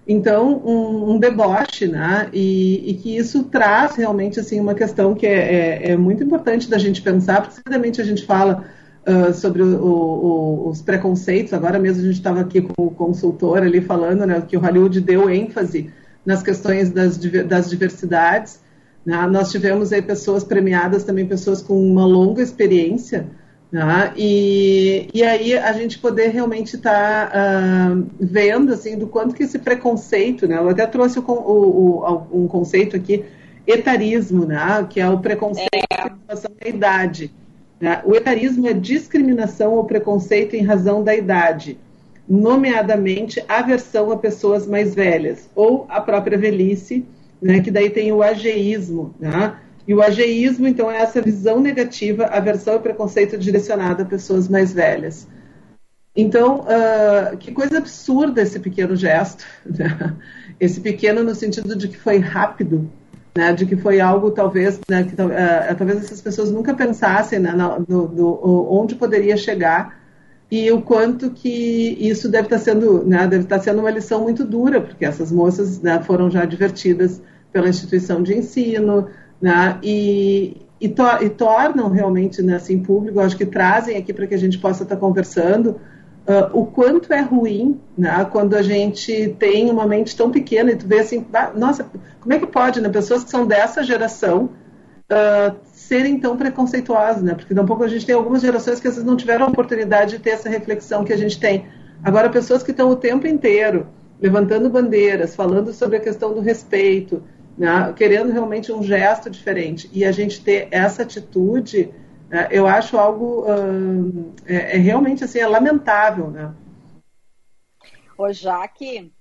Então, um, um deboche, né? E, e, que isso traz realmente assim uma questão que é, é, é muito importante da gente pensar, porque certamente a gente fala uh, sobre o, o, os preconceitos. Agora mesmo a gente estava aqui com o consultor ali falando né, que o Hollywood deu ênfase nas questões das, das diversidades. Né? Nós tivemos aí pessoas premiadas, também pessoas com uma longa experiência Tá? E, e aí a gente poder realmente estar tá, uh, vendo assim do quanto que esse preconceito, né? Eu até trouxe o, o, o, um conceito aqui, etarismo, né? Que é o preconceito é. em relação à idade. Né? O etarismo é discriminação ou preconceito em razão da idade, nomeadamente aversão a pessoas mais velhas ou a própria velhice, né? Que daí tem o ageísmo, né? E o ageísmo, então, é essa visão negativa, aversão e preconceito direcionada a pessoas mais velhas. Então, uh, que coisa absurda esse pequeno gesto, né? esse pequeno no sentido de que foi rápido, né? de que foi algo talvez, né? que uh, talvez essas pessoas nunca pensassem né? no, no, onde poderia chegar e o quanto que isso deve estar sendo, né? deve estar sendo uma lição muito dura, porque essas moças né? foram já advertidas pela instituição de ensino, né? E, e, to, e, tornam realmente né, assim, público, acho que trazem aqui para que a gente possa estar tá conversando uh, o quanto é ruim né, quando a gente tem uma mente tão pequena e tu vê assim, nossa, como é que pode, né, pessoas que são dessa geração uh, serem tão preconceituosas, né, porque um pouco a gente tem algumas gerações que às vezes não tiveram a oportunidade de ter essa reflexão que a gente tem. Agora, pessoas que estão o tempo inteiro levantando bandeiras, falando sobre a questão do respeito, né, querendo realmente um gesto diferente. E a gente ter essa atitude, né, eu acho algo hum, é, é, realmente assim, é lamentável, né? Ô, Jaque.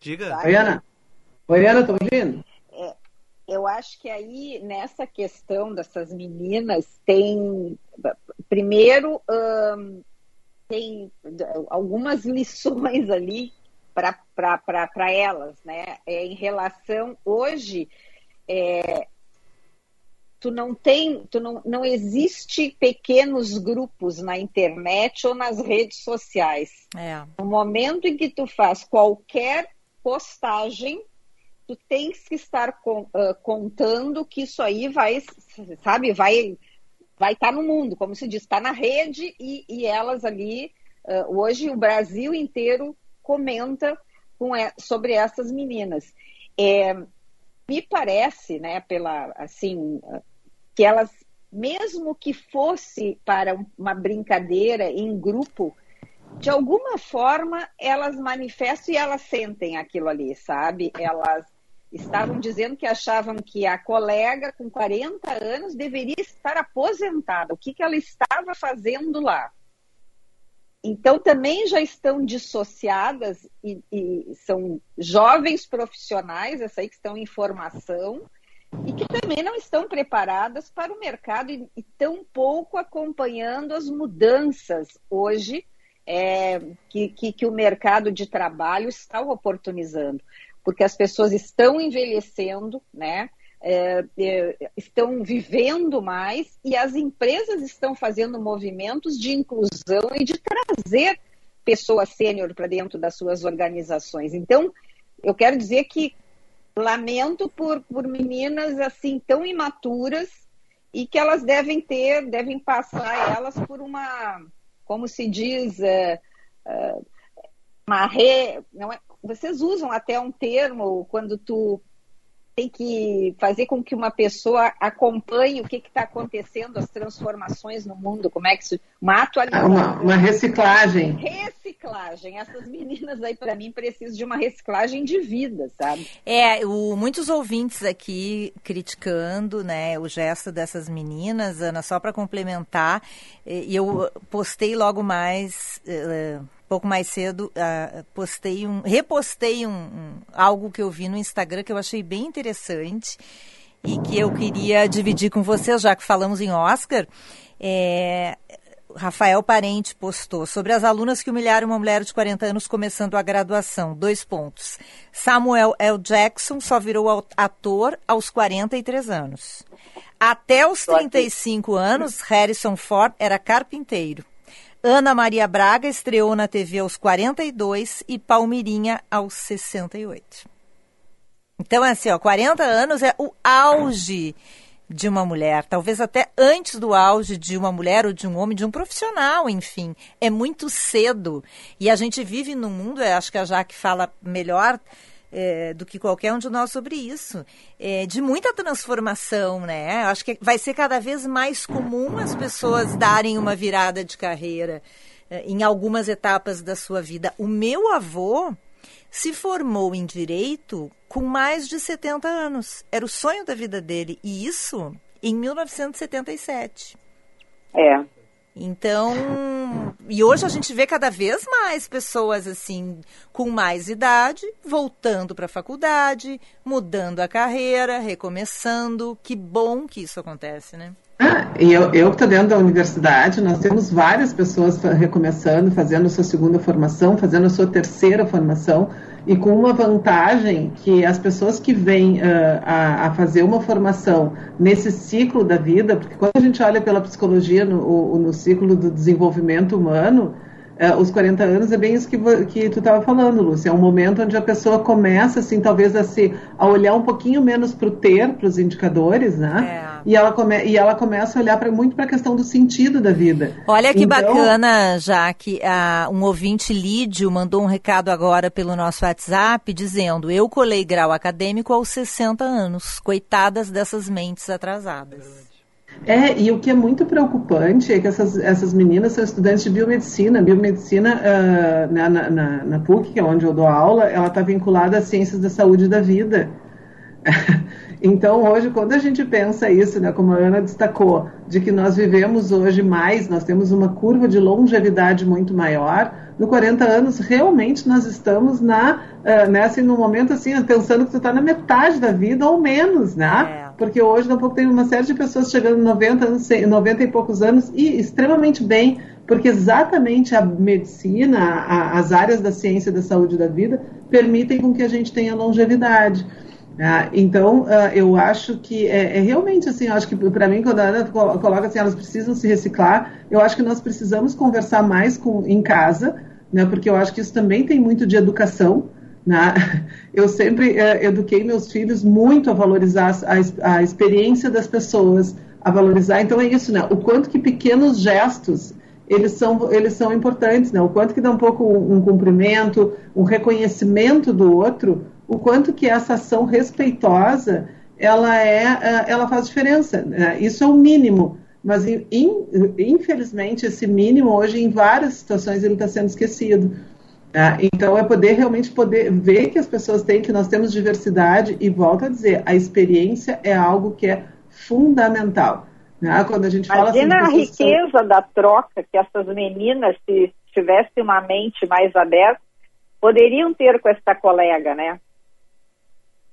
Diga. Oi, Ana. Oi, Ana, tô ouvindo? Eu acho que aí, nessa questão dessas meninas, tem. Primeiro, hum, tem algumas lições ali para elas, né? É, em relação hoje, é, tu não tem, tu não, não existe pequenos grupos na internet ou nas redes sociais. É. No momento em que tu faz qualquer postagem, tu tens que estar com, uh, contando que isso aí vai, sabe, vai vai estar tá no mundo, como se diz, está na rede e, e elas ali, uh, hoje o Brasil inteiro comenta com, sobre essas meninas. É, me parece, né, pela assim, que elas, mesmo que fosse para uma brincadeira em grupo, de alguma forma elas manifestam e elas sentem aquilo ali, sabe? Elas estavam dizendo que achavam que a colega com 40 anos deveria estar aposentada. O que, que ela estava fazendo lá? Então, também já estão dissociadas e, e, são jovens profissionais, essa aí que estão em formação, e que também não estão preparadas para o mercado e, e tão pouco acompanhando as mudanças hoje é, que, que, que o mercado de trabalho está oportunizando. Porque as pessoas estão envelhecendo, né? é, é, estão vivendo mais e as empresas estão fazendo movimentos de inclusão e de trazer pessoas sênior para dentro das suas organizações. Então, eu quero dizer que lamento por, por meninas assim tão imaturas e que elas devem ter, devem passar elas por uma, como se diz, é, é, uma re, não é, vocês usam até um termo quando tu tem que fazer com que uma pessoa acompanhe o que está acontecendo, as transformações no mundo, como é que se. Uma atualização. Uma, uma reciclagem. Reciclagem. Essas meninas aí, para mim, precisam de uma reciclagem de vida, sabe? É, o, muitos ouvintes aqui criticando né, o gesto dessas meninas, Ana, só para complementar, e eu postei logo mais. Uh, pouco mais cedo, uh, postei um, repostei um, um, algo que eu vi no Instagram que eu achei bem interessante e que eu queria dividir com vocês, já que falamos em Oscar. É, Rafael Parente postou sobre as alunas que humilharam uma mulher de 40 anos começando a graduação. Dois pontos. Samuel L. Jackson só virou ator aos 43 anos. Até os 35 anos, Harrison Ford era carpinteiro. Ana Maria Braga estreou na TV aos 42 e Palmirinha aos 68. Então, é assim, ó, 40 anos é o auge de uma mulher, talvez até antes do auge de uma mulher ou de um homem, de um profissional, enfim. É muito cedo. E a gente vive num mundo, acho que a Jaque fala melhor, é, do que qualquer um de nós sobre isso, é, de muita transformação, né? Acho que vai ser cada vez mais comum as pessoas darem uma virada de carreira é, em algumas etapas da sua vida. O meu avô se formou em direito com mais de 70 anos. Era o sonho da vida dele, e isso em 1977. É. Então, e hoje a gente vê cada vez mais pessoas assim com mais idade voltando para a faculdade, mudando a carreira, recomeçando. Que bom que isso acontece, né? Ah, e eu, eu que estou dentro da universidade, nós temos várias pessoas recomeçando, fazendo sua segunda formação, fazendo a sua terceira formação e com uma vantagem que as pessoas que vêm uh, a, a, fazer uma formação nesse ciclo da vida, porque quando a gente olha pela psicologia no, no ciclo do desenvolvimento humano, uh, os 40 anos é bem isso que, que tu estava falando, Lúcia, é um momento onde a pessoa começa, assim, talvez a, se, a olhar um pouquinho menos para o ter, para os indicadores, né? É e ela, come, e ela começa a olhar pra, muito para a questão do sentido da vida. Olha que então, bacana, já que uh, um ouvinte Lídio mandou um recado agora pelo nosso WhatsApp dizendo: Eu colei grau acadêmico aos 60 anos. Coitadas dessas mentes atrasadas. É, e o que é muito preocupante é que essas, essas meninas são estudantes de biomedicina. Biomedicina, uh, na, na, na PUC, que é onde eu dou aula, ela está vinculada às ciências da saúde e da vida. Então, hoje, quando a gente pensa isso, né, como a Ana destacou, de que nós vivemos hoje mais, nós temos uma curva de longevidade muito maior, no 40 anos, realmente nós estamos na, uh, né, assim, no momento assim, pensando que você está na metade da vida ou menos, né? É. Porque hoje, daqui a pouco, tem uma série de pessoas chegando 90 anos, 90 e poucos anos e extremamente bem, porque exatamente a medicina, a, as áreas da ciência da saúde e da vida permitem com que a gente tenha longevidade. Ah, então, uh, eu acho que é, é, realmente assim, acho que para mim, quando a Ana coloca assim, elas precisam se reciclar, eu acho que nós precisamos conversar mais com, em casa, né, porque eu acho que isso também tem muito de educação. Né? Eu sempre uh, eduquei meus filhos muito a valorizar a, a experiência das pessoas, a valorizar. Então, é isso, né? o quanto que pequenos gestos eles são, eles são importantes, né? o quanto que dá um pouco um, um cumprimento, um reconhecimento do outro o quanto que essa ação respeitosa ela é, é ela faz diferença. Né? Isso é o mínimo, mas infelizmente esse mínimo hoje em várias situações ele está sendo esquecido. Né? Então é poder realmente poder ver que as pessoas têm, que nós temos diversidade e volto a dizer, a experiência é algo que é fundamental. Né? Quando a gente fala Imagina assim, a riqueza são... da troca que essas meninas, se tivessem uma mente mais aberta, poderiam ter com essa colega, né?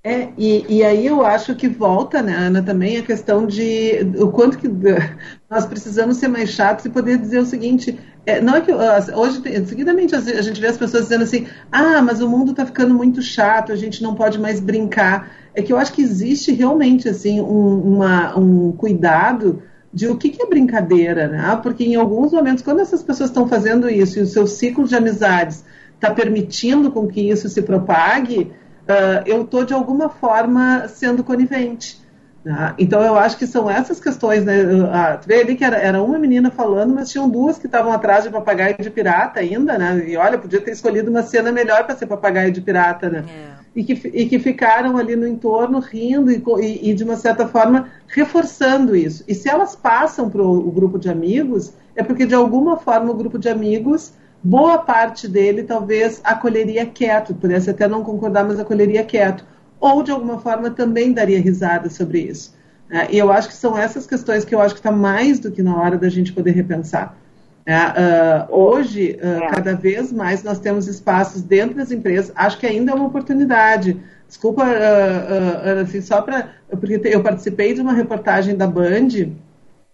É, e, e aí eu acho que volta, né, Ana, também a questão de o quanto que nós precisamos ser mais chatos e poder dizer o seguinte, é, não é que hoje, seguidamente, a gente vê as pessoas dizendo assim: ah, mas o mundo está ficando muito chato, a gente não pode mais brincar. É que eu acho que existe realmente assim um, uma, um cuidado de o que, que, é brincadeira, né? Porque em alguns momentos, quando essas pessoas estão fazendo isso e o seu ciclo de amizades está permitindo com que isso se propague, uh, eu estou de alguma forma sendo conivente. Né? Então eu acho que são essas questões, né? Ah, tu vê ali que era, era uma menina falando, mas tinham duas que estavam atrás de papagaio de pirata ainda, né? E olha, podia ter escolhido uma cena melhor para ser papagaio de pirata, né? É. E, que, e que ficaram ali no entorno rindo e, e, e, de uma certa forma reforçando isso. E se elas passam para o grupo de amigos, é porque de alguma forma o grupo de amigos boa parte dele talvez acolheria quieto, pudesse até não concordar, mas acolheria quieto. Ou, de alguma forma, também daria risada sobre isso. É, e eu acho que são essas questões que eu acho que está mais do que na hora da gente poder repensar. É, uh, hoje, uh, é. cada vez mais, nós temos espaços dentro das empresas. Acho que ainda é uma oportunidade. Desculpa, uh, assim, só para. Porque eu participei de uma reportagem da Band,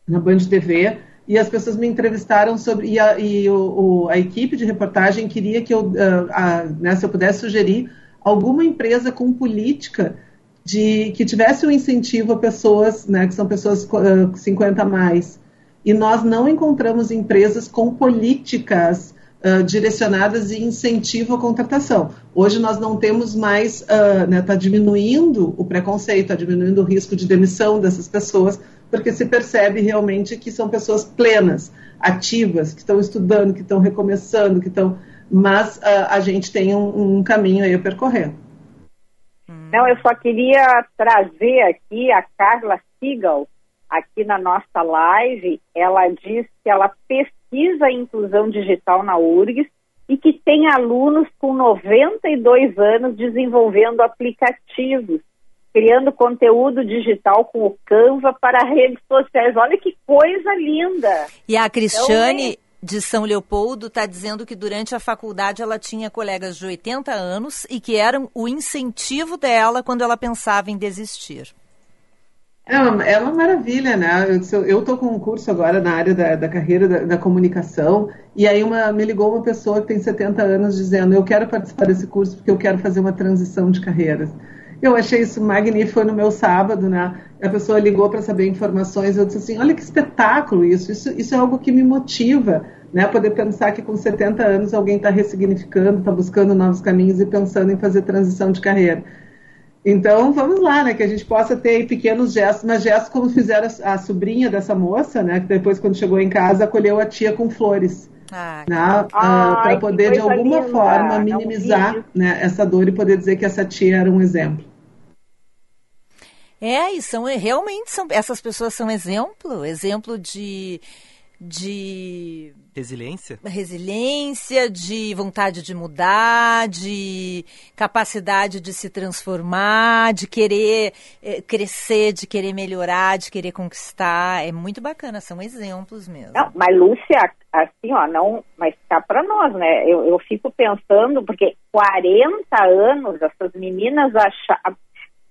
na Band TV, e as pessoas me entrevistaram sobre e a, e o, o, a equipe de reportagem queria que eu, uh, a, né, se eu pudesse sugerir alguma empresa com política de que tivesse um incentivo a pessoas, né, que são pessoas uh, 50 a mais. E nós não encontramos empresas com políticas uh, direcionadas e incentivo à contratação. Hoje nós não temos mais, está uh, né, tá diminuindo o preconceito, está diminuindo o risco de demissão dessas pessoas porque se percebe realmente que são pessoas plenas, ativas, que estão estudando, que estão recomeçando, que estão. Mas uh, a gente tem um, um, caminho aí a percorrer. Não, eu só queria trazer aqui a Carla Sigal, aqui na nossa live. Ela diz que ela pesquisa a inclusão digital na URGS e que tem alunos com 92 anos desenvolvendo aplicativos criando conteúdo digital com o Canva para redes sociais. Olha que coisa linda! E a Cristiane. Então, de São Leopoldo está dizendo que durante a faculdade ela tinha colegas de 80 anos e que eram o incentivo dela quando ela pensava em desistir. É uma, é uma maravilha, né? Eu estou com um curso agora na área da, da carreira da, da, comunicação e aí uma, me ligou uma pessoa que tem 70 anos dizendo eu quero participar desse curso porque eu quero fazer uma transição de carreiras. Eu achei isso magnífico, foi no meu sábado, né? A pessoa ligou para saber informações, eu disse assim, olha que espetáculo isso, isso, isso é algo que me motiva, né? Poder pensar que com 70 anos alguém está ressignificando, está buscando novos caminhos e pensando em fazer transição de carreira. Então, vamos lá, né? Que a gente possa ter pequenos gestos, mas gestos como fizeram a, a sobrinha dessa moça, né? Que depois, quando chegou em casa, acolheu a tia com flores. Ah, né, uh, para poder de alguma linda. forma minimizar né, essa dor e poder dizer que essa tia era um exemplo. É, e são realmente são essas pessoas são exemplo, exemplo de de resiliência, resiliência, de vontade de mudar, de capacidade de se transformar, de querer é, crescer, de querer melhorar, de querer conquistar. É muito bacana, são exemplos mesmo. Não, mas Lúcia, assim, ó, não, mas cá para nós, né? Eu, eu fico pensando porque 40 anos essas meninas acham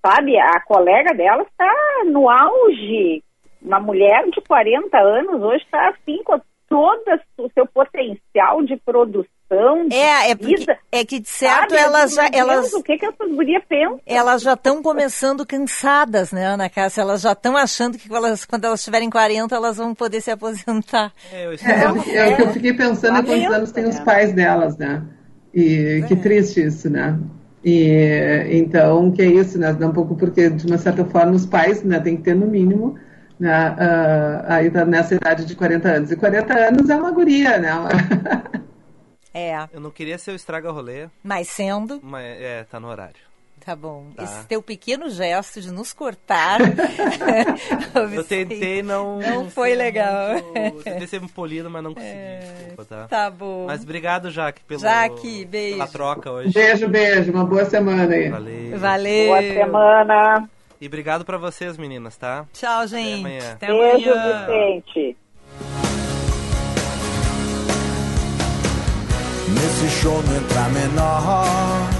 sabe? A colega dela está no auge. Uma mulher de 40 anos hoje está assim com todo o seu potencial de produção. De é, é, porque, é que de certo sabe? elas já. Elas, o que, que essas gurias pensam? Elas já estão começando cansadas, né, Ana Cássia? Elas já estão achando que elas, quando elas tiverem 40, elas vão poder se aposentar. É, eu, é, é, o que eu fiquei pensando é quantos anos têm os pais delas, né? E que é. triste isso, né? E, então, que é isso, né? Um pouco porque, de uma certa forma, os pais né, têm que ter, no mínimo, né, uh, aí tá nessa idade de 40 anos. E 40 anos é uma guria, né? é. Eu não queria ser o estraga-rolê. Mas sendo. Mas, é, tá no horário. Tá bom. Tá. Esse teu pequeno gesto de nos cortar. eu tentei não. Não foi legal. Muito, tentei ser polido, mas não consegui. É, desculpa, tá? Tá bom. Mas obrigado, Jaque, pelo, Jaque, beijo. pela troca hoje. Beijo, beijo. Uma boa semana aí. Valeu. Valeu. Boa semana. E obrigado pra vocês, meninas, tá? Tchau, gente. Até amanhã. Até amanhã. Beijo, Vicente. Nesse show não entra menor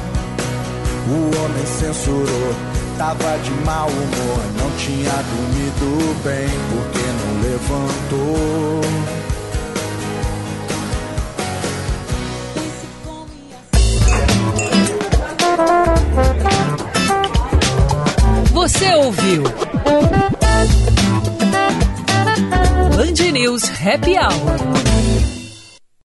o homem censurou, tava de mau humor. Não tinha dormido bem porque não levantou. Você ouviu? Band News Happy Hour.